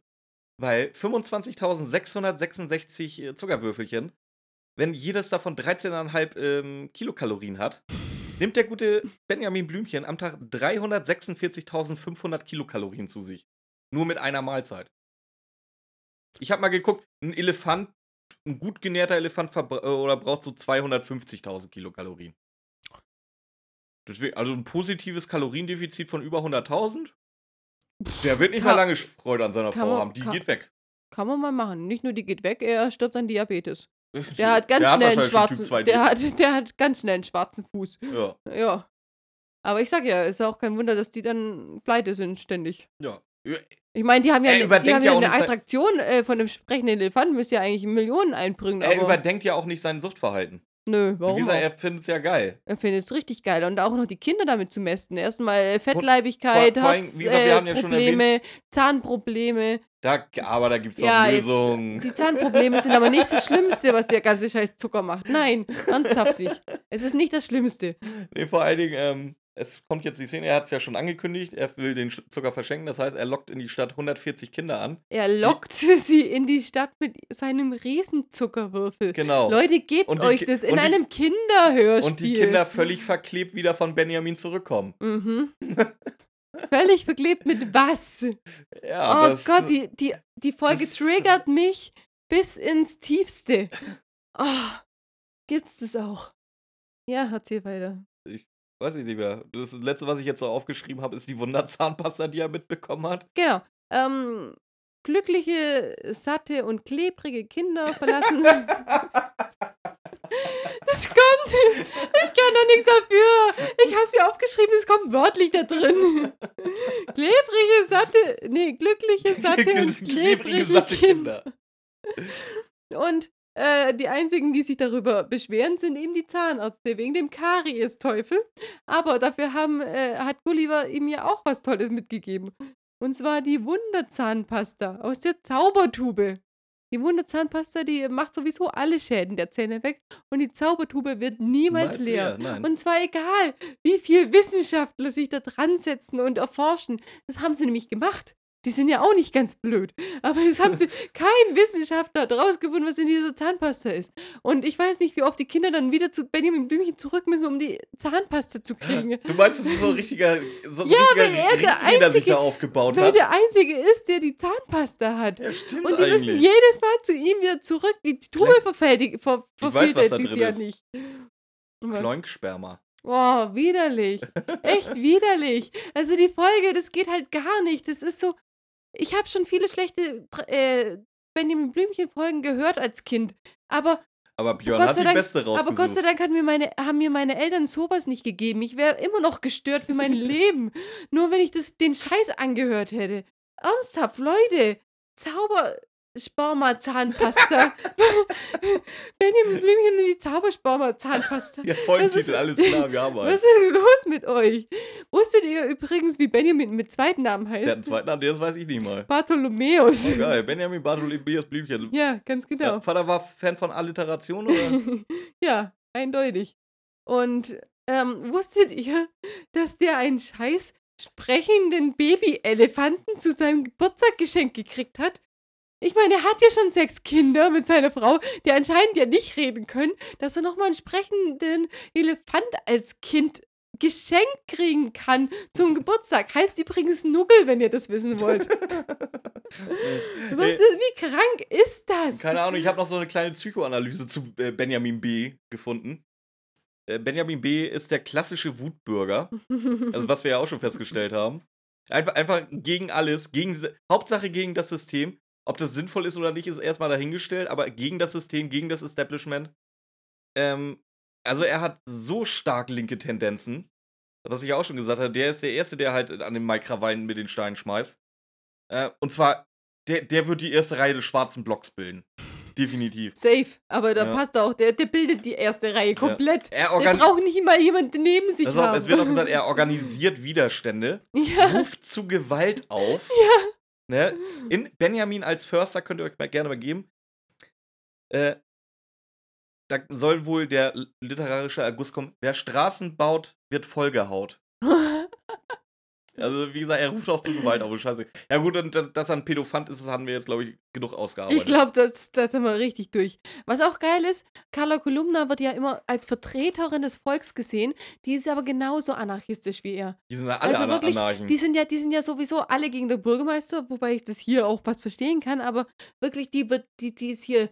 weil 25.666 äh, Zuckerwürfelchen, wenn jedes davon 13,5 ähm, Kilokalorien hat, nimmt der gute Benjamin Blümchen am Tag 346.500 Kilokalorien zu sich. Nur mit einer Mahlzeit. Ich habe mal geguckt, ein Elefant, ein gut genährter Elefant äh, oder braucht so 250.000 Kilokalorien. Deswegen, also ein positives Kaloriendefizit von über 100.000. Der wird nicht Kann- mehr lange Freude an seiner Frau man- haben. Die kann- geht weg. Kann man mal machen. Nicht nur die geht weg, er stirbt an Diabetes. Der Der hat ganz schnell einen wahrscheinlich schon schwarzen. Typ 2 Der hat, der hat ganz schnell einen schwarzen Fuß. Ja, Ja. Aber ich sag ja, ist auch kein Wunder, dass die dann pleite sind ständig. ja. Ich meine, die haben ja, Er eine, die haben ja eine Attraktion äh, von dem sprechenden Elefanten, müsste ja eigentlich Millionen einbringen. Er überdenkt ja auch nicht sein Suchtverhalten. Nö, Wie warum? gesagt, auch? er findet es ja geil. Er findet es richtig geil. Und auch noch die Kinder damit zu mästen. Erstmal äh, Fettleibigkeit, vor- vor allem, gesagt, wir haben ja Zahnprobleme. Da, aber da gibt es auch Ja, jetzt, Lösungen. Die Zahnprobleme sind aber nicht das Schlimmste, was der ganze Scheiß Zucker macht. Nein, ernsthaft nicht. Es ist nicht das Schlimmste. Nee, vor allen Dingen, ähm, es kommt jetzt die Szene, er hat es ja schon angekündigt, er will den Zucker verschenken, das heißt, er lockt in die Stadt 140 Kinder an. Er lockt sie in die Stadt mit seinem Riesenzuckerwürfel. Genau. Leute, gebt die euch das in die- einem Kinderhörspiel. Und die Kinder völlig verklebt wieder von Benjamin zurückkommen. Mhm. Völlig verklebt mit was? Ja, oh Gott, die, die, die Folge triggert mich bis ins Tiefste. Oh, gibt's das auch? Ja, erzähl weiter. Weiß ich nicht mehr. Das letzte, was ich jetzt so aufgeschrieben habe, ist die Wunderzahnpasta, die er mitbekommen hat. Genau. Ähm, glückliche, satte und klebrige Kinder verlassen. das kommt. Ich kann doch nichts dafür. Ich hab's mir aufgeschrieben, es kommt wörtlich da drin. Klebrige, satte, nee, glückliche, satte und klebrige, satte Kinder. Kinder. Und äh, die einzigen, die sich darüber beschweren, sind eben die Zahnärzte wegen dem Karies-Teufel. Aber dafür haben, äh, hat Gulliver ihm ja auch was Tolles mitgegeben. Und zwar die Wunderzahnpasta aus der Zaubertube. Die Wunderzahnpasta, die macht sowieso alle Schäden der Zähne weg und die Zaubertube wird niemals Niemals leer. Und zwar egal, wie viel Wissenschaftler sich da dran setzen und erforschen. Das haben sie nämlich gemacht. Die sind ja auch nicht ganz blöd. Aber es haben sie, kein Wissenschaftler hat rausgefunden, was in dieser Zahnpasta ist. Und ich weiß nicht, wie oft die Kinder dann wieder zu Benjamin Blümchen zurück müssen, um die Zahnpasta zu kriegen. Du meinst, das ist so ein richtiger, so ein Ja, richtiger weil er der Ring, er sich Einzige- da aufgebaut Weil hat? der Einzige ist, der die Zahnpasta hat. Ja, stimmt Und die müssen eigentlich. jedes Mal zu ihm wieder zurück. Die Tube verfältigt, ver Ich weiß, was da verfiltert sich drin ja ist. nicht. Kloinksperma. Oh, widerlich. Echt widerlich. Also die Folge, das geht halt gar nicht. Das ist so. Ich habe schon viele schlechte äh, Benjamin Blümchen-Folgen gehört als Kind. Aber, Aber Björn Gott hat sei die Dank- beste aber rausgesucht. Gott sei Dank mir meine, haben mir meine Eltern sowas nicht gegeben. Ich wäre immer noch gestört für mein Leben. Nur wenn ich das, den Scheiß angehört hätte. Ernsthaft, Leute. Zauber. Sparma-Zahnpasta. Benjamin Blümchen und die Zaubersparma-Zahnpasta. ja, Das Folgentitel, ist- alles klar, wir haben Was einen. ist denn los mit euch? Wusstet ihr übrigens, wie Benjamin mit zweiten Namen Der hat einen heißt? zweiten Namen, das weiß ich nicht mal. Bartholomäus. Oh, geil. Benjamin Bartholomäus Blümchen. Ja, ganz Ja, genau. Vater war Fan von Alliteration, oder? ja, eindeutig. Und ähm, wusstet ihr, dass der einen scheiß sprechenden Baby-Elefanten zu seinem Geburtstag geschenkt gekriegt hat? Ich meine, er hat ja schon sechs Kinder mit seiner Frau, die anscheinend ja nicht reden können, dass er nochmal einen sprechenden Elefant als Kind Geschenk kriegen kann zum Geburtstag. Heißt übrigens Nuggel, wenn ihr das wissen wollt. Was ist, wie krank ist das? Keine Ahnung, ich habe noch so eine kleine Psychoanalyse zu äh, Benjamin B. gefunden. Äh, Benjamin B. ist der klassische Wutbürger. Also, was wir ja auch schon festgestellt haben. Einfach, einfach gegen alles, gegen, Hauptsache gegen das System. Ob das sinnvoll ist oder nicht, ist erstmal dahingestellt, aber gegen das System, gegen das Establishment. Ähm, also er hat so stark linke Tendenzen, was ich auch schon gesagt habe, der ist der Erste, der halt an den Mike Krawallen mit den Steinen schmeißt. Äh, und zwar, der, der wird die erste Reihe des schwarzen Blocks bilden. Definitiv. Safe, aber da Ja. passt auch, der, der bildet die erste Reihe komplett. Er Der organ braucht nicht mal jemanden neben sich auf, haben. es wird auch gesagt, er organisiert Widerstände, ja. ruft zu Gewalt auf. Ne? In Benjamin als Förster könnt ihr euch mal gerne mal geben. Äh, da soll wohl der literarische Erguss kommen. Wer Straßen baut, wird vollgehaut. Also, wie gesagt, er ruft auch zu Gewalt auf. Scheiße. Ja, gut, und dass, dass er ein Pädophant ist, das haben wir jetzt, glaube ich, genug ausgearbeitet. Ich glaube, das, das sind wir richtig durch. Was auch geil ist, Carla Kolumna wird ja immer als Vertreterin des Volks gesehen. Die ist aber genauso anarchistisch wie er. Die sind ja alle Also wirklich, Anarchen. Die sind ja, die sind ja sowieso alle gegen den Bürgermeister, wobei ich das hier auch fast verstehen kann, aber wirklich, die wird, die, die ist hier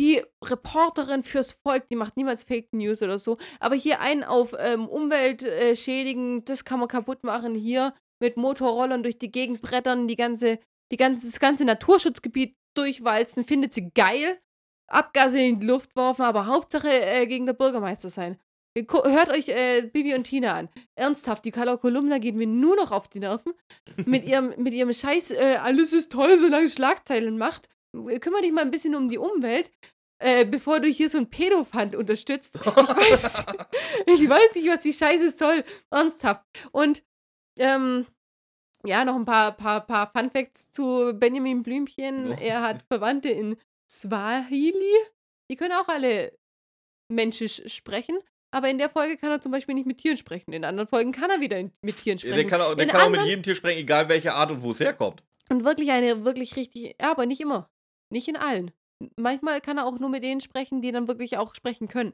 die Reporterin fürs Volk, die macht niemals Fake News oder so. Aber hier einen auf ähm, Umwelt äh, schädigen, das kann man kaputt machen, hier mit Motorrollern durch die Gegend brettern, die ganze, die ganze, das ganze Naturschutzgebiet durchwalzen, findet sie geil. Abgase in die Luft werfen, aber Hauptsache äh, gegen den Bürgermeister sein. Hört euch äh, Bibi und Tina an. Ernsthaft, die Carla Kolumna geht mir nur noch auf die Nerven. Mit ihrem, mit ihrem Scheiß, äh, alles ist toll, solange es Schlagzeilen macht. Kümmere dich mal ein bisschen um die Umwelt, äh, bevor du hier so ein Pädofand unterstützt. Ich weiß, ich weiß nicht, was die Scheiße soll. Ernsthaft. Und, ähm, ja, noch ein paar, paar, paar Fun Facts zu Benjamin Blümchen. Er hat Verwandte in Swahili. Die können auch alle menschisch sprechen. Aber in der Folge kann er zum Beispiel nicht mit Tieren sprechen. In anderen Folgen kann er wieder mit Tieren Ja, sprechen. der kann, auch, der kann auch mit anderen- jedem Tier sprechen, egal welche Art und wo es herkommt. Und wirklich eine, wirklich richtig, ja, aber nicht immer. Nicht in allen. Manchmal kann er auch nur mit denen sprechen, die dann wirklich auch sprechen können.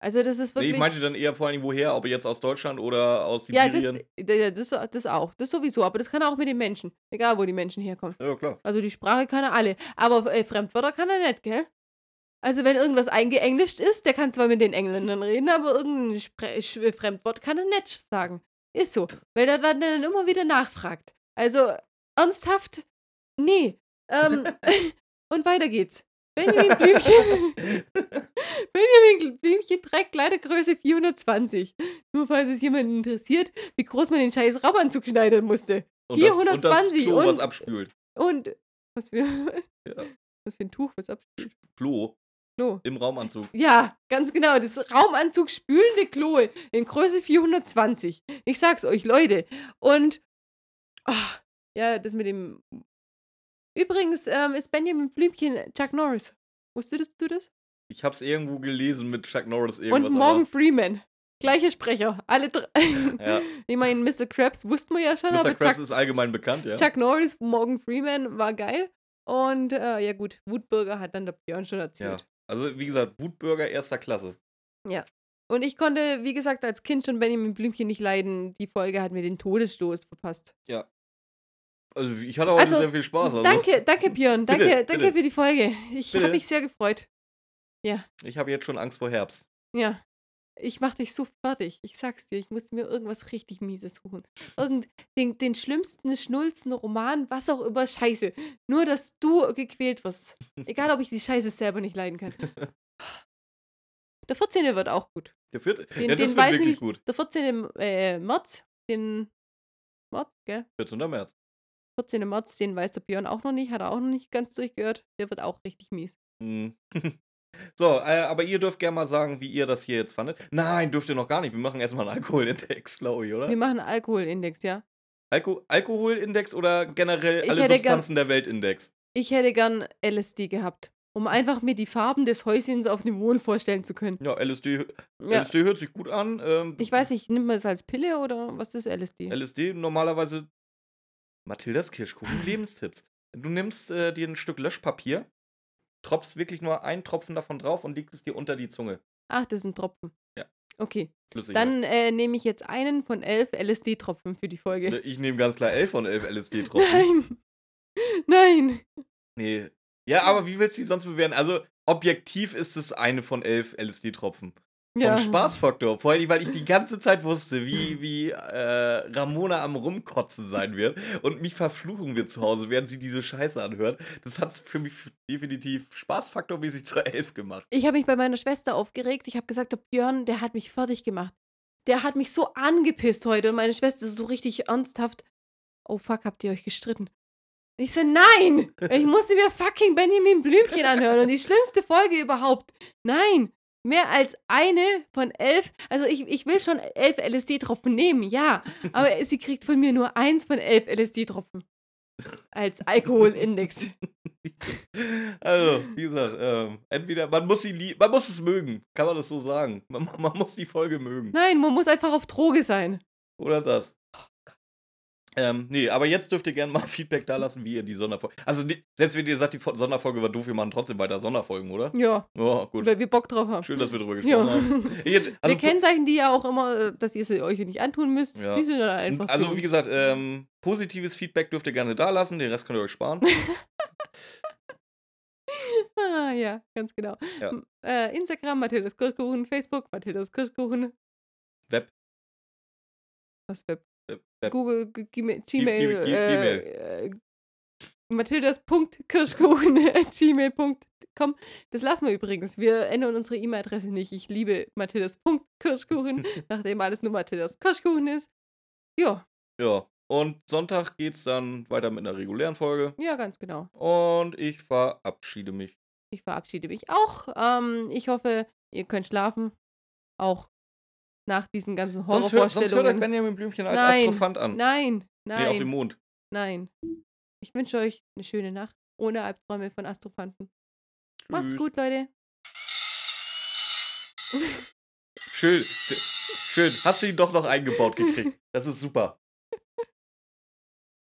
Also das ist Nee, wirklich. ich meinte dann eher vor allem, woher, ob er jetzt aus Deutschland oder aus ja, das, Sibirien. ja, das, das auch. Das sowieso. Aber das kann er auch mit den Menschen. Egal, wo die Menschen herkommen. Ja, klar. Also die Sprache kann er alle. Aber äh, Fremdwörter kann er nicht, gell? Also wenn irgendwas eingeenglischt ist, der kann zwar mit den Engländern reden, aber irgendein Spre Sch- Fremdwort kann er nicht sagen. Ist so. Weil er dann, dann immer wieder nachfragt. Also ernsthaft, nee. Ähm, und weiter geht's. Benjamin Blümchen. Benjamin Blümchen trägt Kleidergröße 420. Nur falls es jemanden interessiert, wie groß man den scheiß Raumanzug schneiden musste. Und das, und das 420 Klo, was und- abspült. Und was für, Ja. was für ein Tuch, was abspült. Klo Klo. im Raumanzug. Ja, ganz genau. Das Raumanzug spülende Klo in Größe 420. Ich sag's euch, Leute. Und ah, ja, das mit dem. Übrigens ähm, ist Benjamin Blümchen Chuck Norris. Wusstest du das? Ich hab's irgendwo gelesen mit Chuck Norris Und irgendwas. Morgan Freeman. Gleicher Sprecher. Alle drei. aber, ja. Ich meine, Mr. Krabs wussten wir ja schon, Mr. aber Krabs Chuck, ist allgemein bekannt, ja. Chuck Norris, Morgan Freeman war geil. Und äh, ja gut, Wutbürger hat dann der Björn schon ja. erzählt. Also, wie gesagt, Wutbürger erster Klasse. Und ich konnte, wie gesagt, als Kind schon Benjamin Blümchen nicht leiden. Die Folge hat mir den Todesstoß verpasst. Also, ich hatte heute Also, sehr viel Spaß. Also, Danke, danke Björn. Danke, Bitte, danke bitte. für die Folge. Ich habe mich sehr gefreut. Ich habe jetzt schon Angst vor Herbst. Ja. Ich mach dich so fertig. Ich sag's dir, ich muss mir irgendwas richtig Mieses suchen. Irgend den, den schlimmsten, schnulzen Roman, was auch immer, Scheiße. Nur, dass du gequält wirst. Egal, ob ich die Scheiße selber nicht leiden kann. Der 14. wird auch gut. Der vierte. Den, ja, das den wird wirklich nämlich, gut. Der 14. Äh, März, den März, gell? 14. März. 14. März, den weiß der Björn auch noch nicht, hat er auch noch nicht ganz durchgehört. Der wird auch richtig mies. Hm. So, äh, aber ihr dürft gerne mal sagen, wie ihr das hier jetzt fandet. Nein, dürft ihr noch gar nicht. Wir machen erstmal einen Alkoholindex, glaube ich, oder? Wir machen einen Alkoholindex, ja. Alko Alkoholindex oder generell Ich alle hätte gern- Substanzen der Welt Index? Ich hätte gern LSD gehabt, um einfach mir die Farben des Häuschens auf dem Mond vorstellen zu können. Ja, LSD, Ja. LSD hört sich gut an. Ähm, Ich weiß nicht, nimmt man es als Pille oder was ist LSD? LSD normalerweise. Mathildas Kirschkuchen Lebenstipps. Du nimmst äh, dir ein Stück Löschpapier, tropfst wirklich nur einen Tropfen davon drauf und legst es dir unter die Zunge. Ach, das ist ein Tropfen. Ja. Okay, Flüssig. dann äh, nehme ich jetzt einen von elf LSD-Tropfen für die Folge. Ich nehme ganz klar 11 von 11 LSD-Tropfen. Nein! Nein! Nee. Ja, aber wie willst du die sonst bewerten? Also, objektiv ist es eine von 11 LSD-Tropfen. Ja. Vom Spaßfaktor. Vor allem, weil ich die ganze Zeit wusste, wie, wie äh, Ramona am Rumkotzen sein wird und mich verfluchen wird zu Hause, während sie diese Scheiße anhört. Das hat es für mich definitiv spaßfaktormäßig zur 11 gemacht. Ich habe mich bei meiner Schwester aufgeregt. Ich habe gesagt, der Björn, der hat mich fertig gemacht. Der hat mich so angepisst heute und meine Schwester ist so richtig ernsthaft. Oh fuck, habt ihr euch gestritten? Ich so, nein! Ich musste mir fucking Benjamin Blümchen anhören und die schlimmste Folge überhaupt. Nein! Mehr als eine von elf. Also ich, ich will schon elf LSD-Tropfen nehmen, ja. Aber sie kriegt von mir nur eins von elf LSD-Tropfen. Als Alkoholindex. Also, wie gesagt, ähm, entweder man muss sie man muss es mögen, kann man das so sagen. Man, man muss die Folge mögen. Nein, man muss einfach auf Droge sein. Oder das. Ähm, nee, aber jetzt dürft ihr gerne mal Feedback da lassen, wie ihr die Sonderfolge. Also, ne- selbst wenn ihr sagt, die Fo- Sonderfolge war doof, wir machen trotzdem weiter Sonderfolgen, oder? Ja, Ja, gut. weil wir Bock drauf haben. Schön, dass wir drüber Ja. gesprochen haben. Ich, also, wir kennzeichnen die ja auch immer, äh, dass ihr sie euch nicht antun müsst. Ja. Die sind dann einfach. also wie gesagt, ähm, positives Feedback dürft ihr gerne da lassen, den Rest könnt ihr euch sparen. Ah, ja, ganz genau. Ja. Äh, Instagram, Mathildas Kirschkuchen, Facebook, Mathildas Kirschkuchen, Web. was Web? Web, Web. Google, Gmail, Gmail, äh, äh, mathildas.kirschkuchen.gmail.com. Das lassen wir übrigens. Wir ändern unsere E-Mail-Adresse nicht. Ich liebe mathildas.kirschkuchen, nachdem alles nur Mathildas Kirschkuchen ist. Ja, Ja. Und Sonntag geht's dann weiter mit einer regulären Folge. ja, ganz genau. Und ich verabschiede mich. Ich verabschiede mich auch. Ähm, ich hoffe, ihr könnt schlafen. Auch nach diesen ganzen Sonst hört, sonst hört euch Horrorvorstellungen. Benjamin Blümchen als Nein. Astrophant an. Nein, Nee, auf dem nein, Mond. nein. Ich wünsche euch eine schöne Nacht ohne Albträume von Astrophanten. Macht's Tschüss. gut, Leute. Schön. Schön. Hast du ihn doch noch eingebaut gekriegt. Das ist super.